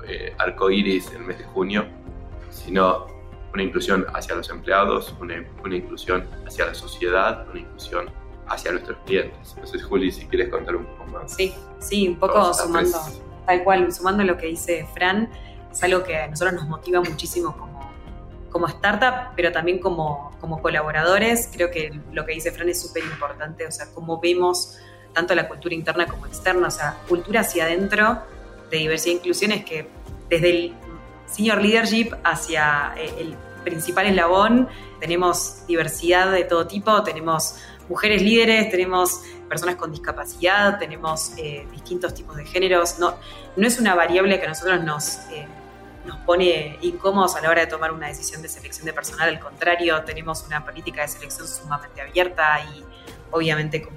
eh, arcoíris en el mes de junio, sino una inclusión hacia los empleados, una, una inclusión hacia la sociedad, una inclusión hacia nuestros clientes. Entonces, Juli, si quieres contar un poco más. Sí, sí, un poco sumando, tal cual, sumando lo que dice Fran, es algo que a nosotros nos motiva muchísimo como, como startup, pero también como, como colaboradores. Creo que lo que dice Fran es súper importante, o sea, cómo vemos tanto la cultura interna como externa, o sea, cultura hacia adentro de diversidad e inclusión es que desde el senior leadership hacia eh, el principal eslabón tenemos diversidad de todo tipo, tenemos mujeres líderes, tenemos personas con discapacidad, tenemos eh, distintos tipos de géneros. No, no es una variable que a nosotros nos, eh, nos pone incómodos a la hora de tomar una decisión de selección de personal. Al contrario, tenemos una política de selección sumamente abierta y obviamente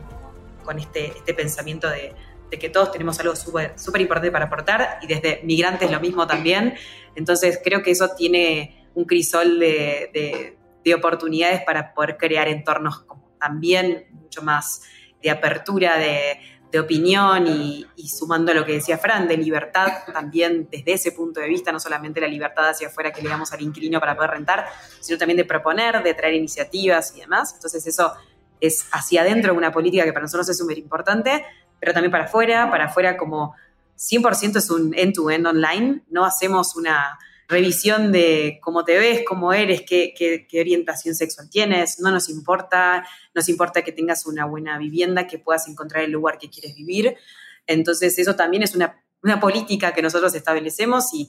con este, este pensamiento de, que todos tenemos algo súper importante para aportar y desde migrantes lo mismo también. Entonces creo que eso tiene un crisol de, de oportunidades para poder crear entornos también mucho más de apertura de, opinión y, sumando a lo que decía Fran, de libertad también desde ese punto de vista, no solamente la libertad hacia afuera que le damos al inquilino para poder rentar, sino también de proponer, de traer iniciativas y demás. Entonces eso es hacia adentro una política que para nosotros es súper importante, pero también para afuera, para afuera como 100% es un end-to-end online, no hacemos una revisión de cómo te ves, cómo eres, qué, orientación sexual tienes, no nos importa, nos importa que tengas una buena vivienda, que puedas encontrar el lugar que quieres vivir. Entonces eso también es una, política que nosotros establecemos y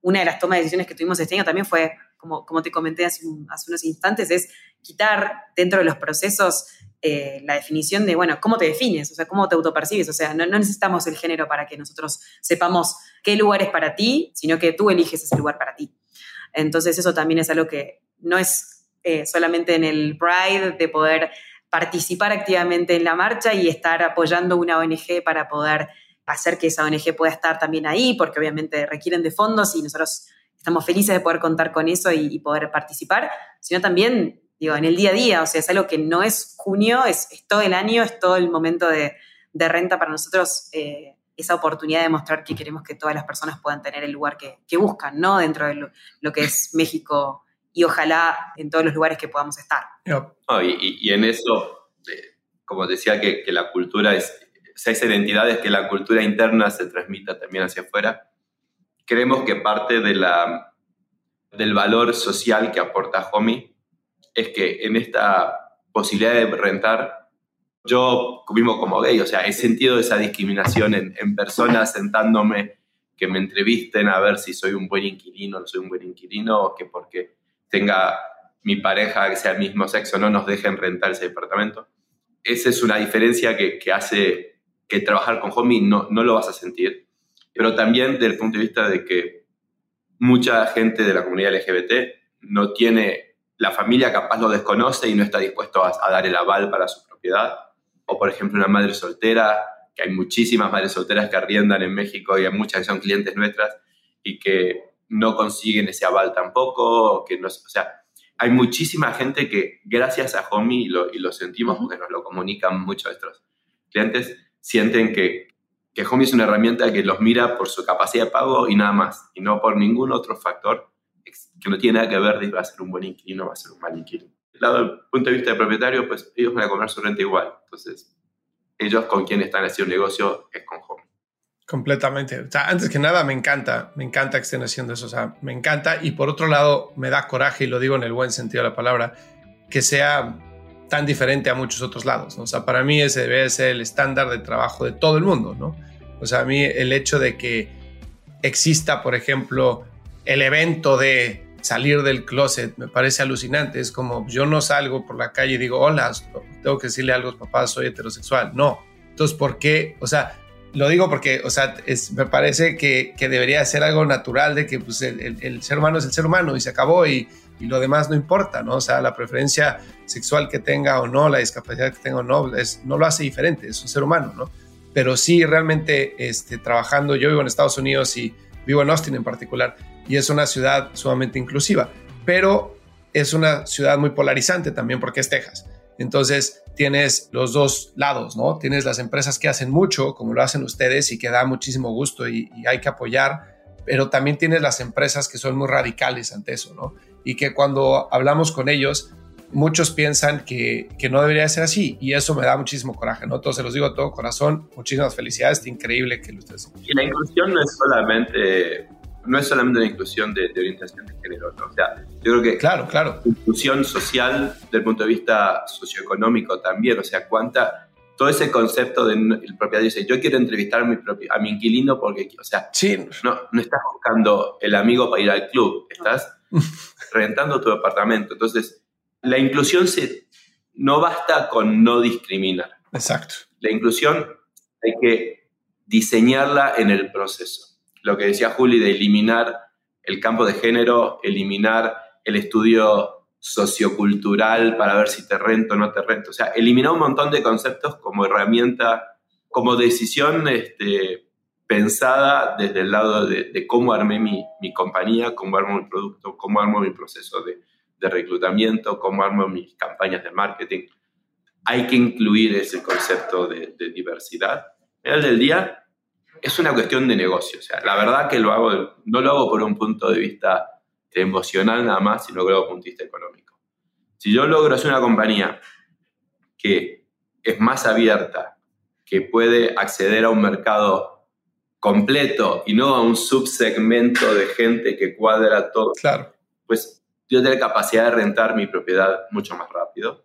una de las tomas de decisiones que tuvimos este año también fue, como, como te comenté hace, hace unos instantes, es quitar dentro de los procesos eh, la definición de, bueno, ¿cómo te defines? O sea, ¿cómo te autopercibes? O sea, no, necesitamos el género para que nosotros sepamos qué lugar es para ti, sino que tú eliges ese lugar para ti. Entonces, eso también es algo que no es eh, solamente en el Pride de poder participar activamente en la marcha y estar apoyando una ONG para poder hacer que esa ONG pueda estar también ahí, porque obviamente requieren de fondos y nosotros estamos felices de poder contar con eso y poder participar, sino también digo, en el día a día, o sea, es algo que no es junio, es, todo el año, es todo el momento de, renta para nosotros, eh, esa oportunidad de mostrar que queremos que todas las personas puedan tener el lugar que, buscan, ¿no? Dentro de lo, que es México y ojalá en todos los lugares que podamos estar. y, en eso, como decía, que, la cultura es, seis identidades, que la cultura interna se transmita también hacia afuera. Creemos que parte de la, del valor social que aporta Homie es que en esta posibilidad de rentar, yo vivo como gay, o sea, he sentido esa discriminación en, personas sentándome que me entrevisten a ver si soy un buen inquilino no soy un buen inquilino, o que porque tenga mi pareja que sea el mismo sexo no nos dejen rentar ese departamento. Esa es una diferencia que, hace que trabajar con homie no, no lo vas a sentir, pero también desde el punto de vista de que mucha gente de la comunidad LGBT no tiene la familia capaz lo desconoce y no está dispuesto a, dar el aval para su propiedad. O, por ejemplo, una madre soltera, que hay muchísimas madres solteras que arriendan en México y hay muchas que son clientes nuestras y que no consiguen ese aval tampoco. Que no, o sea, hay muchísima gente que, gracias a Homey, y lo, y lo sentimos porque nos lo comunican muchos de nuestros clientes, sienten que, que Homey es una herramienta que los mira por su capacidad de pago y nada más, y no por ningún otro factor que no tiene nada que ver de va a ser un buen inquilino o va a ser un mal inquilino. Del el punto de vista del propietario, pues ellos van a comer su renta igual. Entonces, ellos con quien están haciendo negocio es con Home. Completamente. O sea, antes que nada, me encanta, me encanta que estén haciendo eso. O sea, me encanta. Y por otro lado, me da coraje, y lo digo en el buen sentido de la palabra, que sea tan diferente a muchos otros lados. O sea, para mí ese debe ser el estándar de trabajo de todo el mundo, ¿no? O sea, a mí el hecho de que exista, por ejemplo, el evento de salir del closet me parece alucinante. Es como yo no salgo por la calle y digo, hola, tengo que decirle algo a los papás, soy heterosexual. No. Entonces, ¿por qué? O sea, lo digo porque, o sea, me parece que, debería ser algo natural de que pues, el, ser humano es el ser humano y se acabó y, lo demás no importa, ¿no? O sea, la preferencia sexual que tenga o no, la discapacidad que tenga o no, es, no lo hace diferente, es un ser humano, ¿no? Pero sí, realmente, este, trabajando, yo vivo en Estados Unidos y vivo en Austin en particular, y es una ciudad sumamente inclusiva, pero es una ciudad muy polarizante también porque es Texas. Entonces tienes los dos lados, ¿no? Tienes las empresas que hacen mucho, como lo hacen ustedes, y que da muchísimo gusto y, hay que apoyar, pero también tienes las empresas que son muy radicales ante eso, ¿no? Y que cuando hablamos con ellos, muchos piensan que, que, no debería ser así y eso me da muchísimo coraje, ¿no? Entonces se los digo de todo corazón, muchísimas felicidades, es increíble que lo ustedes. Y la inclusión no es solamente no es solamente una inclusión de, orientación de género, ¿no? o sea, yo creo que claro, claro. inclusión social desde el punto de vista socioeconómico también, o sea, cuánta todo ese concepto de el propietario dice, yo quiero entrevistar a mi, a mi inquilino porque, o sea, sí. no, no estás buscando el amigo para ir al club, estás rentando tu departamento. Entonces, la inclusión se, no basta con no discriminar. Exacto. La inclusión hay que diseñarla en el proceso lo que decía Juli de eliminar el campo de género, eliminar el estudio sociocultural para ver si te rento o no te rento. O sea, eliminar un montón de conceptos como herramienta, como decisión este, pensada desde el lado de, cómo armé mi, compañía, cómo armo mi producto, cómo armo mi proceso de, reclutamiento, cómo armo mis campañas de marketing. Hay que incluir ese concepto de, diversidad. Al del día, es una cuestión de negocio. O sea, la verdad que lo hago, no lo hago por un punto de vista emocional nada más, sino que lo hago por un punto de vista económico. Si yo logro hacer una compañía que es más abierta, que puede acceder a un mercado completo y no a un subsegmento de gente que cuadra todo, claro. pues yo tengo capacidad de rentar mi propiedad mucho más rápido.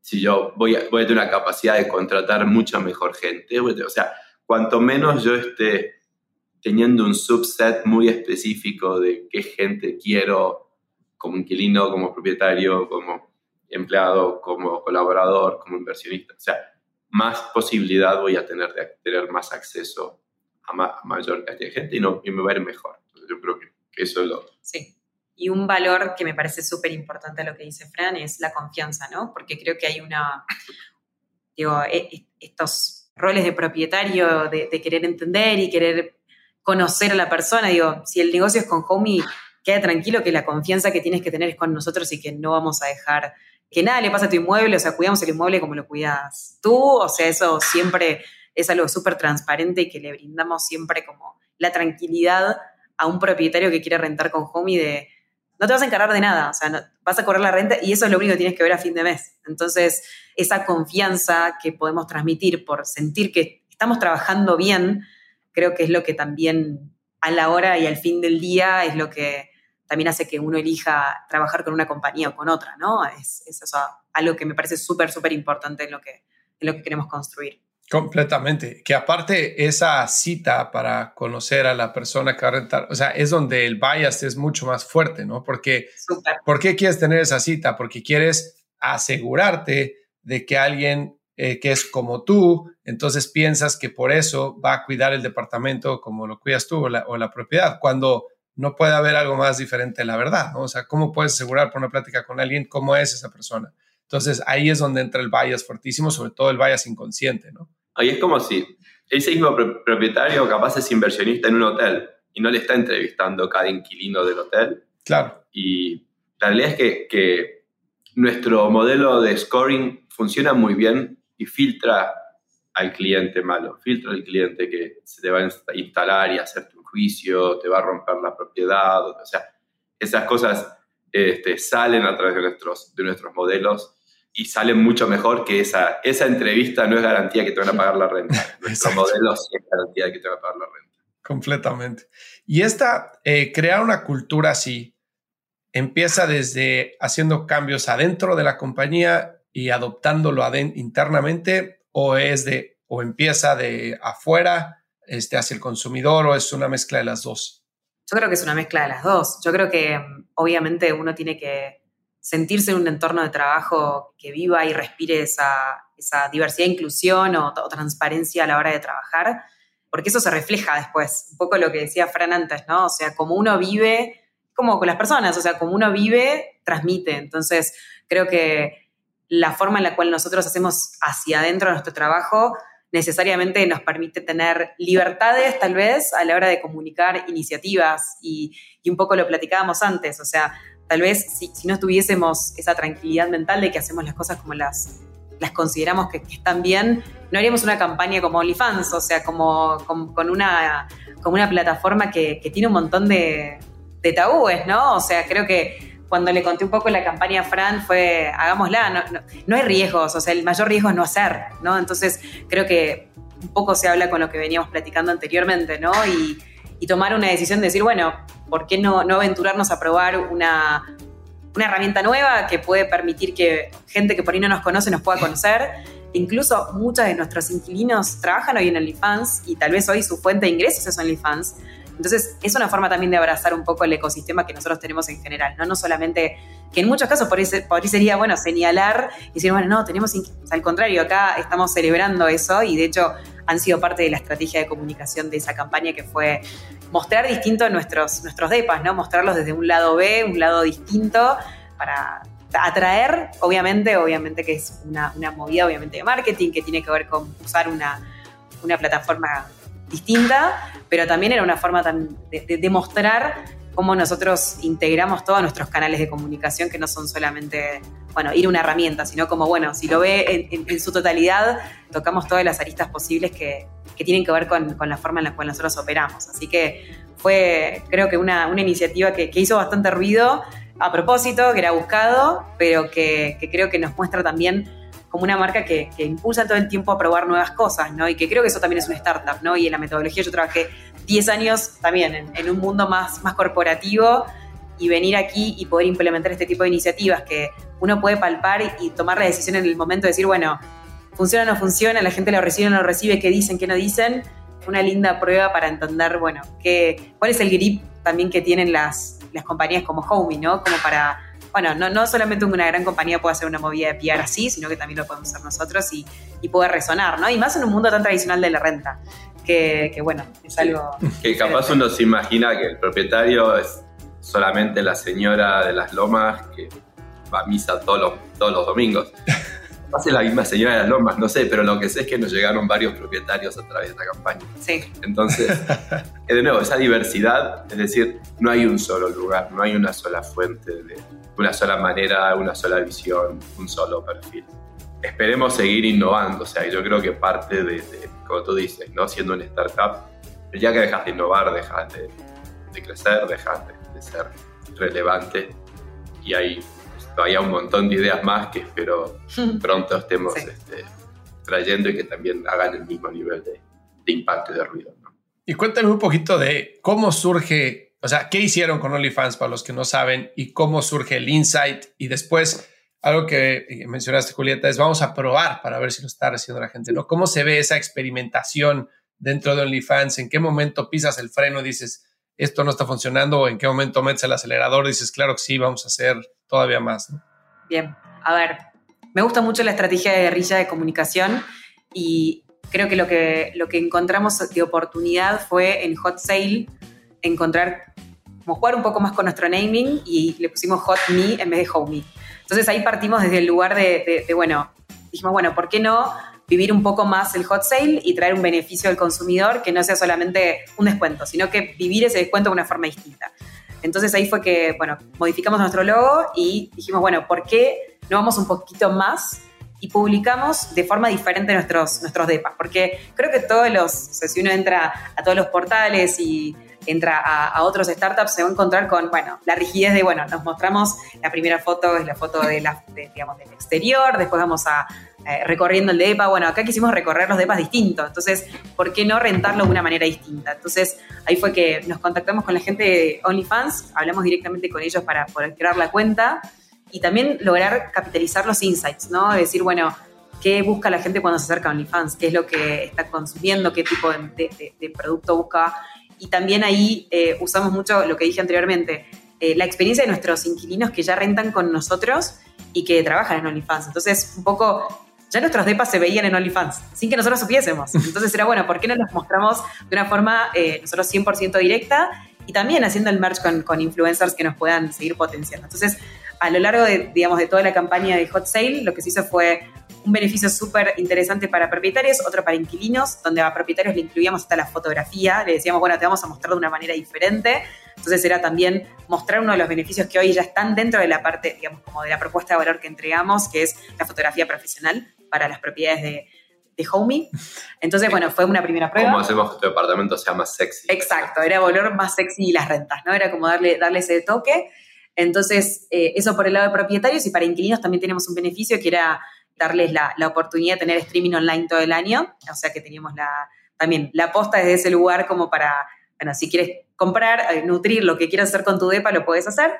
Si yo voy a, voy a tener una capacidad de contratar mucha mejor gente, o sea, cuanto menos yo esté teniendo un subset muy específico de qué gente quiero como inquilino, como propietario, como empleado, como colaborador, como inversionista. O sea, más posibilidad voy a tener de tener más acceso a, mayor cantidad de gente y, no, y me va a ir mejor. yo creo que, eso es lo... Sí. Y un valor que me parece súper importante lo que dice Fran es la confianza, ¿no? Porque creo que hay una, digo, e, e, estos roles de propietario, de, querer entender y querer conocer a la persona, digo, si el negocio es con Homey, queda tranquilo que la confianza que tienes que tener es con nosotros y que no vamos a dejar que nada le pase a tu inmueble, o sea, cuidamos el inmueble como lo cuidas tú, o sea, eso siempre es algo súper transparente y que le brindamos siempre como la tranquilidad a un propietario que quiere rentar con Homey de no te vas a encargar de nada, o sea, vas a cobrar la renta y eso es lo único que tienes que ver a fin de mes. Entonces, esa confianza que podemos transmitir por sentir que estamos trabajando bien, creo que es lo que también a la hora y al fin del día es lo que también hace que uno elija trabajar con una compañía o con otra, ¿no? Es, es algo que me parece súper, súper importante en lo, que, en lo que queremos construir. Completamente. Que aparte esa cita para conocer a la persona que va a rentar, o sea, es donde el bias es mucho más fuerte, ¿no? Porque, ¿por qué quieres tener esa cita? Porque quieres asegurarte de que alguien eh, que es como tú, entonces piensas que por eso va a cuidar el departamento como lo cuidas tú o la, o la propiedad, cuando no puede haber algo más diferente de la verdad, ¿no? O sea, ¿cómo puedes asegurar por una plática con alguien cómo es esa persona? Entonces ahí es donde entra el bias fuertísimo, sobre todo el bias inconsciente, ¿no? Ahí es como si ese mismo propietario capaz es inversionista en un hotel y no le está entrevistando cada inquilino del hotel. Claro. Y la realidad es que, que nuestro modelo de scoring funciona muy bien y filtra al cliente malo, filtra al cliente que se te va a instalar y hacerte un juicio, te va a romper la propiedad, o sea, esas cosas este, salen a través de nuestros, de nuestros modelos y salen mucho mejor que esa, esa entrevista no es garantía que te van a pagar la renta. Nuestro modelo sí es garantía de que te van a pagar la renta. Completamente. Y esta, eh, crear una cultura así, empieza desde haciendo cambios adentro de la compañía y adoptándolo internamente o es de, o empieza de afuera este, hacia el consumidor o es una mezcla de las dos? Yo creo que es una mezcla de las dos. Yo creo que obviamente uno tiene que sentirse en un entorno de trabajo que viva y respire esa, diversidad, inclusión o, transparencia a la hora de trabajar, porque eso se refleja después, un poco lo que decía Fran antes, ¿no? O sea, como uno vive, como con las personas, o sea, como uno vive, transmite. Entonces, creo que la forma en la cual nosotros hacemos hacia adentro nuestro trabajo necesariamente nos permite tener libertades tal vez a la hora de comunicar iniciativas y, y un poco lo platicábamos antes, o sea, tal vez si, no tuviésemos esa tranquilidad mental de que hacemos las cosas como las, las consideramos que, están bien, no haríamos una campaña como OnlyFans, o sea, como, con, una, como una plataforma que, tiene un montón de, tabúes, ¿no? O sea, creo que cuando le conté un poco la campaña a Fran fue, hagámosla, no, no, no hay riesgos, o sea, el mayor riesgo es no hacer, ¿no? Entonces, creo que un poco se habla con lo que veníamos platicando anteriormente, ¿no? Y tomar una decisión de decir, bueno, ¿por qué no, no aventurarnos a probar una, una herramienta nueva que puede permitir que gente que por ahí no nos conoce nos pueda conocer? Incluso muchos de nuestros inquilinos trabajan hoy en OnlyFans y tal vez hoy su fuente de ingresos es OnlyFans. Entonces, es una forma también de abrazar un poco el ecosistema que nosotros tenemos en general, ¿no? No solamente, que en muchos casos por ahí, por ahí sería, bueno, señalar y decir, bueno, no, tenemos, al contrario, acá estamos celebrando eso y de hecho han sido parte de la estrategia de comunicación de esa campaña que fue mostrar distinto nuestros, nuestros depas, ¿no? Mostrarlos desde un lado B, un lado distinto, para atraer, obviamente, obviamente que es una, movida obviamente de marketing que tiene que ver con usar una, una plataforma distinta, pero también era una forma de, de, mostrar cómo nosotros integramos todos nuestros canales de comunicación que no son solamente, bueno, ir una herramienta, sino como, bueno, si lo ve en, su totalidad, tocamos todas las aristas posibles que, que tienen que ver con, con, la forma en la cual nosotros operamos. Así que fue, creo que una, una iniciativa que, que, hizo bastante ruido a propósito, que era buscado, pero que, que creo que nos muestra también como una marca que, impulsa todo el tiempo a probar nuevas cosas, ¿no? Y que creo que eso también es una startup, ¿no? Y en la metodología yo trabajé 10 años también en, un mundo más, más corporativo y venir aquí y poder implementar este tipo de iniciativas que uno puede palpar y, tomar la decisión en el momento de decir, bueno, funciona o no funciona, la gente lo recibe o no lo recibe, qué dicen, qué no dicen, una linda prueba para entender, bueno, qué, cuál es el grip también que tienen las, las compañías como Homey, ¿no? Como para, bueno, no, no solamente una gran compañía puede hacer una movida de PR así, sino que también lo podemos hacer nosotros y, y puede resonar, ¿no? Y más en un mundo tan tradicional de la renta, que, que bueno, es algo... Que capaz uno se imagina que el propietario es solamente la señora de las lomas que va a misa todos los, todos los domingos. Va a ser la misma señora de las lomas, no sé, pero lo que sé es que nos llegaron varios propietarios a través de esta campaña. Sí. Entonces, de nuevo, esa diversidad, es decir, no hay un solo lugar, no hay una sola fuente, de, una sola manera, una sola visión, un solo perfil. Esperemos seguir innovando, o sea, yo creo que parte de, como tú dices, ¿no? siendo una startup, ya que dejas de innovar, dejas de, de crecer, dejas de ser relevante y hay todavía un montón de ideas más que espero pronto estemos este, trayendo y que también hagan el mismo nivel de, impacto y de ruido. Y cuéntame un poquito de cómo surge, o sea, qué hicieron con OnlyFans para los que no saben y cómo surge el insight y después algo que mencionaste, Julieta, es vamos a probar para ver si lo está recibiendo la gente, ¿no? ¿Cómo se ve esa experimentación dentro de OnlyFans? ¿En qué momento pisas el freno dices, esto no está funcionando o en qué momento metes el acelerador dices, claro que sí, vamos a hacer todavía más. Bien, a ver, me gusta mucho la estrategia de guerrilla de comunicación y creo que lo que, lo que encontramos de oportunidad fue en Hot Sale encontrar, como jugar un poco más con nuestro naming y le pusimos Hot Me en vez de Homey. Entonces ahí partimos desde el lugar de, de bueno, dijimos, bueno, ¿por qué no vivir un poco más el hot sale y traer un beneficio al consumidor que no sea solamente un descuento, sino que vivir ese descuento de una forma distinta. Entonces ahí fue que, bueno, modificamos nuestro logo y dijimos, bueno, ¿por qué no vamos un poquito más y publicamos de forma diferente nuestros, nuestros depas? Porque creo que todos los, si uno entra a todos los portales y entra a, otros startups, se va a encontrar con, bueno, la rigidez de, bueno, nos mostramos, la primera foto es la foto de la, digamos, del exterior, después vamos a, eh, recorriendo el DEPA. Bueno, acá quisimos recorrer los DEPAs distintos, entonces, ¿por qué no rentarlo de una manera distinta? Entonces, ahí fue que nos contactamos con la gente de OnlyFans, hablamos directamente con ellos para poder crear la cuenta y también lograr capitalizar los insights, ¿no? decir, bueno, ¿qué busca la gente cuando se acerca a OnlyFans? ¿Qué es lo que está consumiendo? ¿Qué tipo de, producto busca? Y también ahí eh, usamos mucho lo que dije anteriormente, eh, la experiencia de nuestros inquilinos que ya rentan con nosotros y que trabajan en OnlyFans. Entonces, un poco ya nuestros depas se veían en OnlyFans, sin que nosotros supiésemos. Entonces era bueno, ¿por qué no los mostramos de una forma eh, nosotros 100% directa y también haciendo el merch con, con, influencers que nos puedan seguir potenciando? Entonces, a lo largo de, digamos, de toda la campaña de Hot Sale, lo que se hizo fue un beneficio súper interesante para propietarios, otro para inquilinos, donde a propietarios le incluíamos hasta la fotografía, le decíamos, bueno, te vamos a mostrar de una manera diferente. Entonces era también mostrar uno de los beneficios que hoy ya están dentro de la parte, digamos, como de la propuesta de valor que entregamos, que es la fotografía profesional para las propiedades de, de Homey. Entonces, bueno, fue una primera prueba. ¿Cómo hacemos que tu departamento sea más sexy? Exacto, era volver más sexy las rentas, ¿no? Era como darle, darle ese toque. Entonces, eh, eso por el lado de propietarios y para inquilinos también tenemos un beneficio que era darles la, la, oportunidad de tener streaming online todo el año. O sea que teníamos la, también la posta desde ese lugar como para, bueno, si quieres comprar, eh, nutrir lo que quieras hacer con tu DEPA, lo puedes hacer.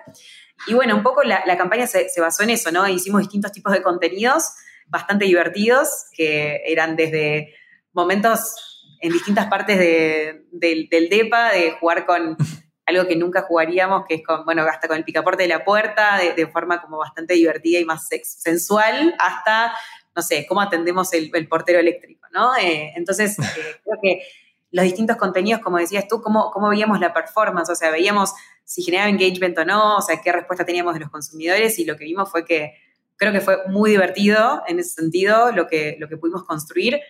Y bueno, un poco la, la campaña se, se, basó en eso, ¿no? Hicimos distintos tipos de contenidos bastante divertidos, que eran desde momentos en distintas partes del, del DEPA, de jugar con algo que nunca jugaríamos, que es con, bueno, hasta con el picaporte de la puerta, de, forma como bastante divertida y más sensual, hasta, no sé, cómo atendemos el, portero eléctrico, ¿no? Eh, entonces, eh, creo que los distintos contenidos, como decías tú, cómo, cómo veíamos la performance, o sea, veíamos si generaba engagement o no, o sea, qué respuesta teníamos de los consumidores y lo que vimos fue que creo que fue muy divertido en ese sentido lo que, lo que pudimos construir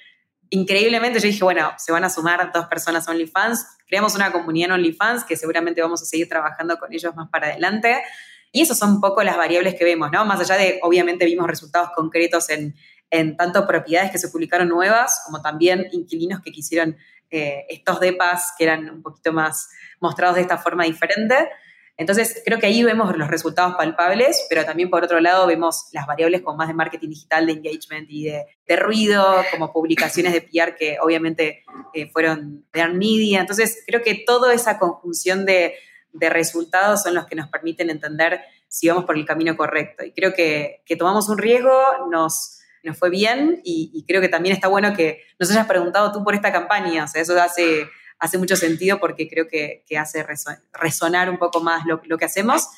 increíblemente yo dije, bueno, se van a sumar dos personas OnlyFans, creamos una comunidad en OnlyFans que seguramente vamos a seguir trabajando con ellos más para adelante. Y esas son un poco las variables que vemos, ¿no? Más allá de, obviamente, vimos resultados concretos en, en tanto propiedades que se publicaron nuevas, como también inquilinos que quisieron eh, estos DEPAs que eran un poquito más mostrados de esta forma diferente. Entonces, creo que ahí vemos los resultados palpables, pero también por otro lado vemos las variables con más de marketing digital, de engagement y de, ruido, como publicaciones de PR que obviamente eh, fueron de media. Entonces, creo que toda esa conjunción de, resultados son los que nos permiten entender si vamos por el camino correcto. Y creo que, tomamos un riesgo, nos, nos fue bien y, creo que también está bueno que nos hayas preguntado tú por esta campaña. O sea, eso hace hace mucho sentido porque creo que, hace resonar un poco más lo, que hacemos.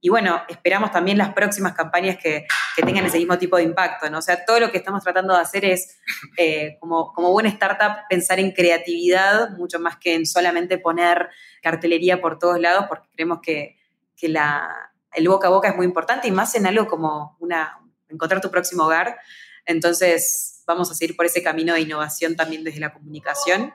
Y bueno, esperamos también las próximas campañas que, tengan ese mismo tipo de impacto, ¿no? O sea, todo lo que estamos tratando de hacer es, eh, como, como buena startup, pensar en creatividad mucho más que en solamente poner cartelería por todos lados, porque creemos que, la, el boca a boca es muy importante y más en algo como una, encontrar tu próximo hogar. Entonces, vamos a seguir por ese camino de innovación también desde la comunicación.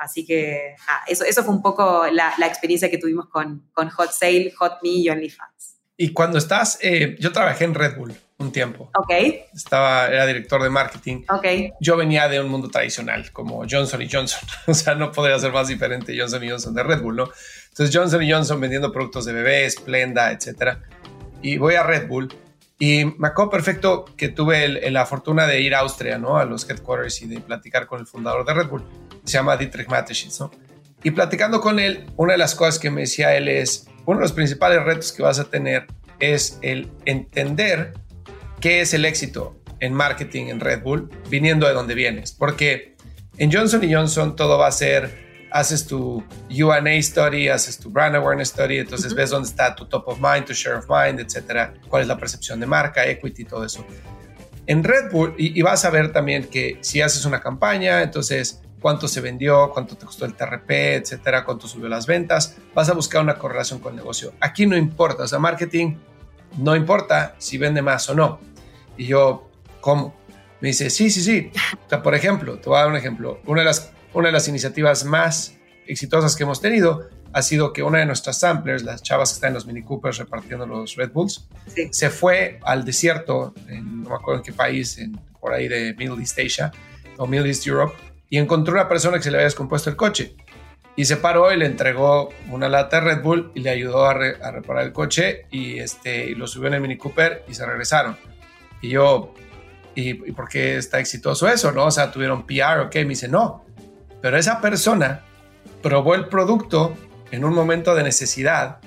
Así que eso, eso fue un poco la, experiencia que tuvimos con, con, Hot Sale, Hot Me y OnlyFans. Y cuando estás, eh, yo trabajé en Red Bull un tiempo. Ok. Estaba, era director de marketing. Ok. Yo venía de un mundo tradicional, como Johnson y Johnson. o sea, no podría ser más diferente Johnson y Johnson de Red Bull, ¿no? Entonces, Johnson y Johnson vendiendo productos de bebés, Splenda, etcétera. Y voy a Red Bull y me acuerdo perfecto que tuve la fortuna de ir a Austria, ¿no? A los headquarters y de platicar con el fundador de Red Bull. Se llama Dietrich Mateschitz, ¿no? Y platicando con él, una de las cosas que me decía él es, uno de los principales retos que vas a tener es el entender qué es el éxito en marketing en Red Bull viniendo de donde vienes. Porque en Johnson Johnson todo va a ser haces tu UNA study, haces tu brand awareness study, entonces ves dónde está tu top of mind, tu share of mind, etcétera, cuál es la percepción de marca, equity, todo eso. En Red Bull, y, vas a ver también que si haces una campaña, entonces cuánto se vendió, cuánto te costó el TRP, etcétera, cuánto subió las ventas, vas a buscar una correlación con el negocio. Aquí no importa, o sea, marketing no importa si vende más o no. Y yo, ¿cómo? Me dice, sí, sí, sí. O sea, por ejemplo, te voy a dar un ejemplo. Una de las una de las iniciativas más exitosas que hemos tenido ha sido que una de nuestras samplers, las chavas que están en los Mini Coopers repartiendo los Red Bulls, se fue al desierto, en, no me acuerdo en qué país, en, por ahí de Middle East Asia o Middle East Europe, y encontró una persona que se le había descompuesto el coche. Y se paró y le entregó una lata de Red Bull y le ayudó a, reparar el coche y, este, lo subió en el Mini Cooper y se regresaron. Y yo, ¿y, ¿y por qué está exitoso eso? ¿No? O sea, tuvieron PR, ok. Me dice, no, pero esa persona probó el producto en un momento de necesidad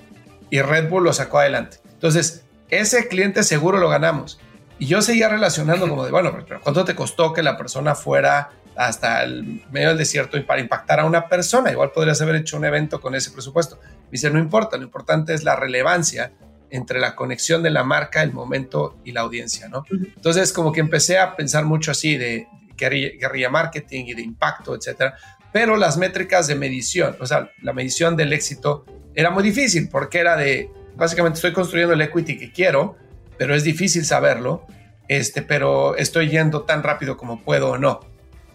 y Red Bull lo sacó adelante. Entonces, ese cliente seguro lo ganamos. Y yo seguía relacionando como de, bueno, pero ¿cuánto te costó que la persona fuera hasta el medio del desierto y para impactar a una persona? Igual podrías haber hecho un evento con ese presupuesto. dice, no importa, lo importante es la relevancia entre la conexión de la marca, el momento y la audiencia, ¿no? Entonces, como que empecé a pensar mucho así de, guerrilla marketing y de impacto, etcétera. Pero las métricas de medición, o sea, la medición del éxito era muy difícil porque era de, básicamente estoy construyendo el equity que quiero, pero es difícil saberlo, este, pero estoy yendo tan rápido como puedo o no.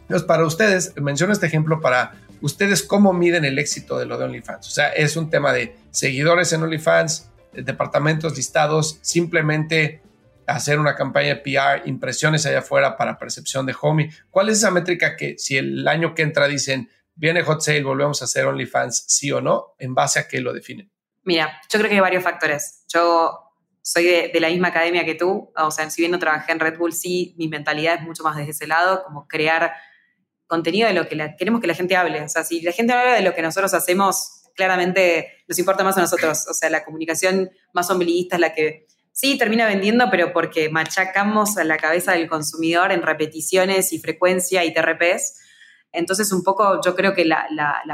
Entonces, para ustedes, menciono este ejemplo para ustedes cómo miden el éxito de lo de OnlyFans. O sea, es un tema de seguidores en OnlyFans, departamentos listados, simplemente hacer una campaña de PR, impresiones allá afuera para percepción de homie. ¿Cuál es esa métrica que si el año que entra dicen, viene Hot Sale, volvemos a hacer OnlyFans, sí o no, en base a qué lo definen? Mira, yo creo que hay varios factores. Yo soy de, la misma academia que tú, o sea, si bien no trabajé en Red Bull, sí, mi mentalidad es mucho más desde ese lado, como crear contenido de lo que queremos que la gente hable. O sea, si la gente habla de lo que nosotros hacemos, claramente nos importa más a nosotros. O sea, la comunicación más ombliguista es la que Sí, termina vendiendo, pero porque machacamos a la cabeza del consumidor en repeticiones y frecuencia y TRPs. Entonces, un poco yo creo que la,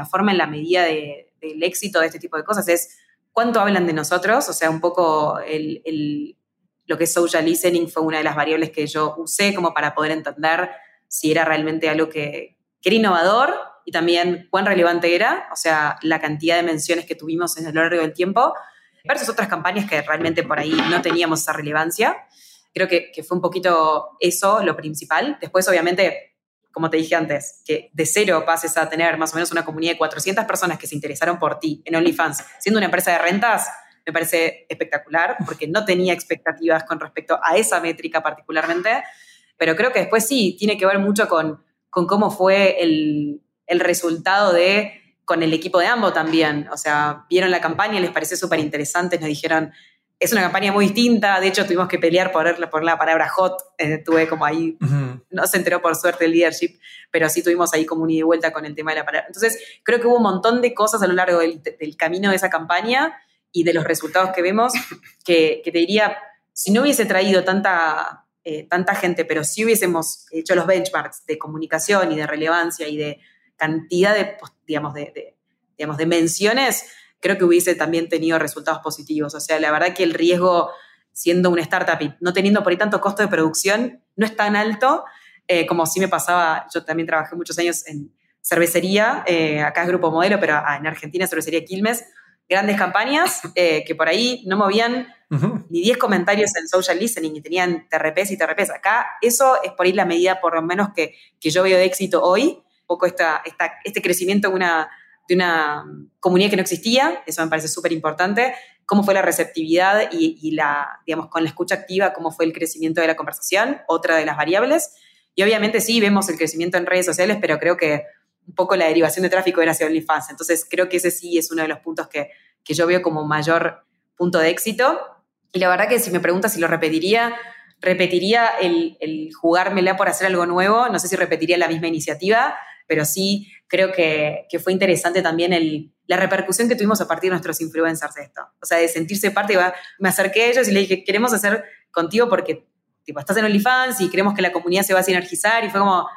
forma en la medida del éxito de este tipo de cosas es cuánto hablan de nosotros, o sea, un poco lo que es social listening fue una de las variables que yo usé como para poder entender si era realmente algo que, que era innovador y también cuán relevante era, o sea, la cantidad de menciones que tuvimos en el largo del tiempo versus otras campañas que realmente por ahí no teníamos esa relevancia. Creo que, fue un poquito eso lo principal. Después, obviamente, como te dije antes, que de cero pases a tener más o menos una comunidad de 400 personas que se interesaron por ti en OnlyFans, siendo una empresa de rentas, me parece espectacular porque no tenía expectativas con respecto a esa métrica particularmente, pero creo que después sí, tiene que ver mucho con, con cómo fue el, el resultado de con el equipo de ambos también. O sea, vieron la campaña, les pareció súper interesante, nos dijeron, es una campaña muy distinta, de hecho tuvimos que pelear por, por la palabra hot, eh, tuve como ahí, no se enteró por suerte el leadership, pero sí tuvimos ahí como un ida y vuelta con el tema de la palabra. Entonces, creo que hubo un montón de cosas a lo largo del, camino de esa campaña y de los resultados que vemos, que, te diría, si no hubiese traído tanta, eh, tanta gente, pero si hubiésemos hecho los benchmarks de comunicación y de relevancia y de cantidad de, pues, digamos, de, digamos, de menciones, creo que hubiese también tenido resultados positivos. O sea, la verdad que el riesgo siendo una startup y no teniendo por ahí tanto costo de producción no es tan alto eh, como sí me pasaba, yo también trabajé muchos años en cervecería, eh, acá es Grupo Modelo, pero ah, en Argentina cervecería Quilmes, grandes campañas eh, que por ahí no movían ni 10 comentarios en social listening y tenían TRPs y TRPs. Acá eso es por ahí la medida por lo menos que, que yo veo de éxito hoy, un poco esta, esta, este crecimiento de una de una comunidad que no existía, eso me parece súper importante, cómo fue la receptividad y, la, digamos, con la escucha activa, cómo fue el crecimiento de la conversación, otra de las variables. Y obviamente sí, vemos el crecimiento en redes sociales, pero creo que un poco la derivación de tráfico era hacia OnlyFans. Entonces creo que ese sí es uno de los puntos que, yo veo como mayor punto de éxito. Y la verdad que si me preguntas si lo repetiría, repetiría el, el jugármela por hacer algo nuevo. No sé si repetiría la misma iniciativa, pero sí creo que, fue interesante también el, la repercusión que tuvimos a partir de nuestros influencers de esto. O sea, de sentirse parte, me acerqué a ellos y le dije, queremos hacer contigo porque tipo, estás en OnlyFans y creemos que la comunidad se va a sinergizar y fue como,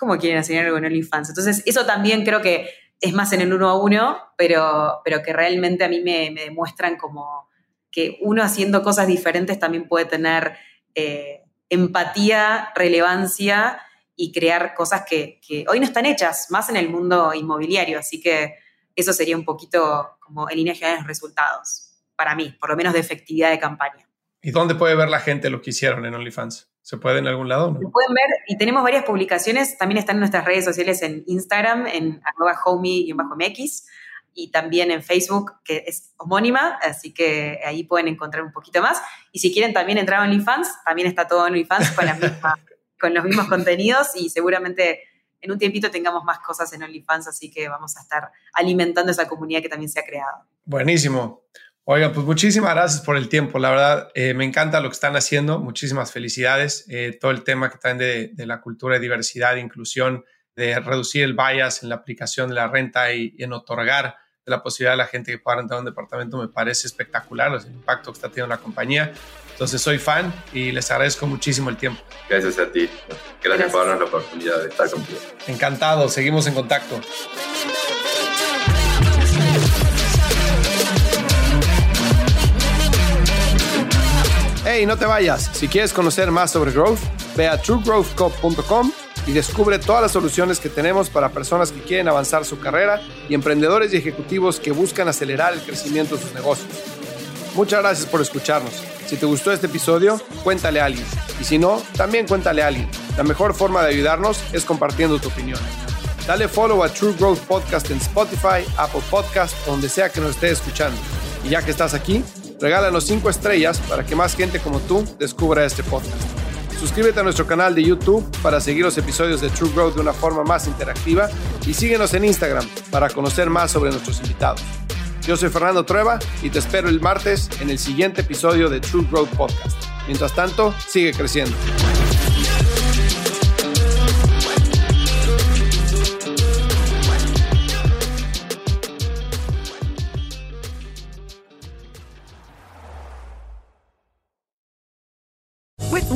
¿cómo quieren hacer algo en OnlyFans? Entonces, eso también creo que es más en el uno a uno, pero, pero que realmente a mí me, demuestran como que uno haciendo cosas diferentes también puede tener eh, empatía, relevancia y crear cosas que, hoy no están hechas, más en el mundo inmobiliario. Así que eso sería un poquito como en línea general los resultados, para mí, por lo menos de efectividad de campaña. ¿Y dónde puede ver la gente lo que hicieron en OnlyFans? ¿Se puede en algún lado? Se pueden ver y tenemos varias publicaciones. También están en nuestras redes sociales en Instagram, en arroba homie-mx y también en Facebook, que es homónima, así que ahí pueden encontrar un poquito más. Y si quieren también entrar a OnlyFans, también está todo en OnlyFans con la misma con los mismos contenidos y seguramente en un tiempito tengamos más cosas en OnlyFans, así que vamos a estar alimentando esa comunidad que también se ha creado. Buenísimo. Oiga, pues muchísimas gracias por el tiempo. La verdad, eh, me encanta lo que están haciendo. Muchísimas felicidades. Eh, todo el tema que traen de, la cultura de diversidad e inclusión, de reducir el bias en la aplicación de la renta y, en otorgar la posibilidad a la gente que pueda rentar un departamento me parece espectacular, el impacto que está teniendo la compañía. Entonces soy fan y les agradezco muchísimo el tiempo. Gracias a ti. Gracias, por darnos la oportunidad de estar contigo. Encantado, seguimos en contacto. Hey, no te vayas. Si quieres conocer más sobre Growth, ve a truegrowthco.com y descubre todas las soluciones que tenemos para personas que quieren avanzar su carrera y emprendedores y ejecutivos que buscan acelerar el crecimiento de sus negocios. Muchas gracias por escucharnos. Si te gustó este episodio, cuéntale a alguien. Y si no, también cuéntale a alguien. La mejor forma de ayudarnos es compartiendo tu opinión. Dale follow a True Growth Podcast en Spotify, Apple Podcast donde sea que nos estés escuchando. Y ya que estás aquí, regálanos 5 estrellas para que más gente como tú descubra este podcast. Suscríbete a nuestro canal de YouTube para seguir los episodios de True Growth de una forma más interactiva y síguenos en Instagram para conocer más sobre nuestros invitados. Yo soy Fernando Trueba y te espero el martes en el siguiente episodio de True Growth Podcast. Mientras tanto, sigue creciendo.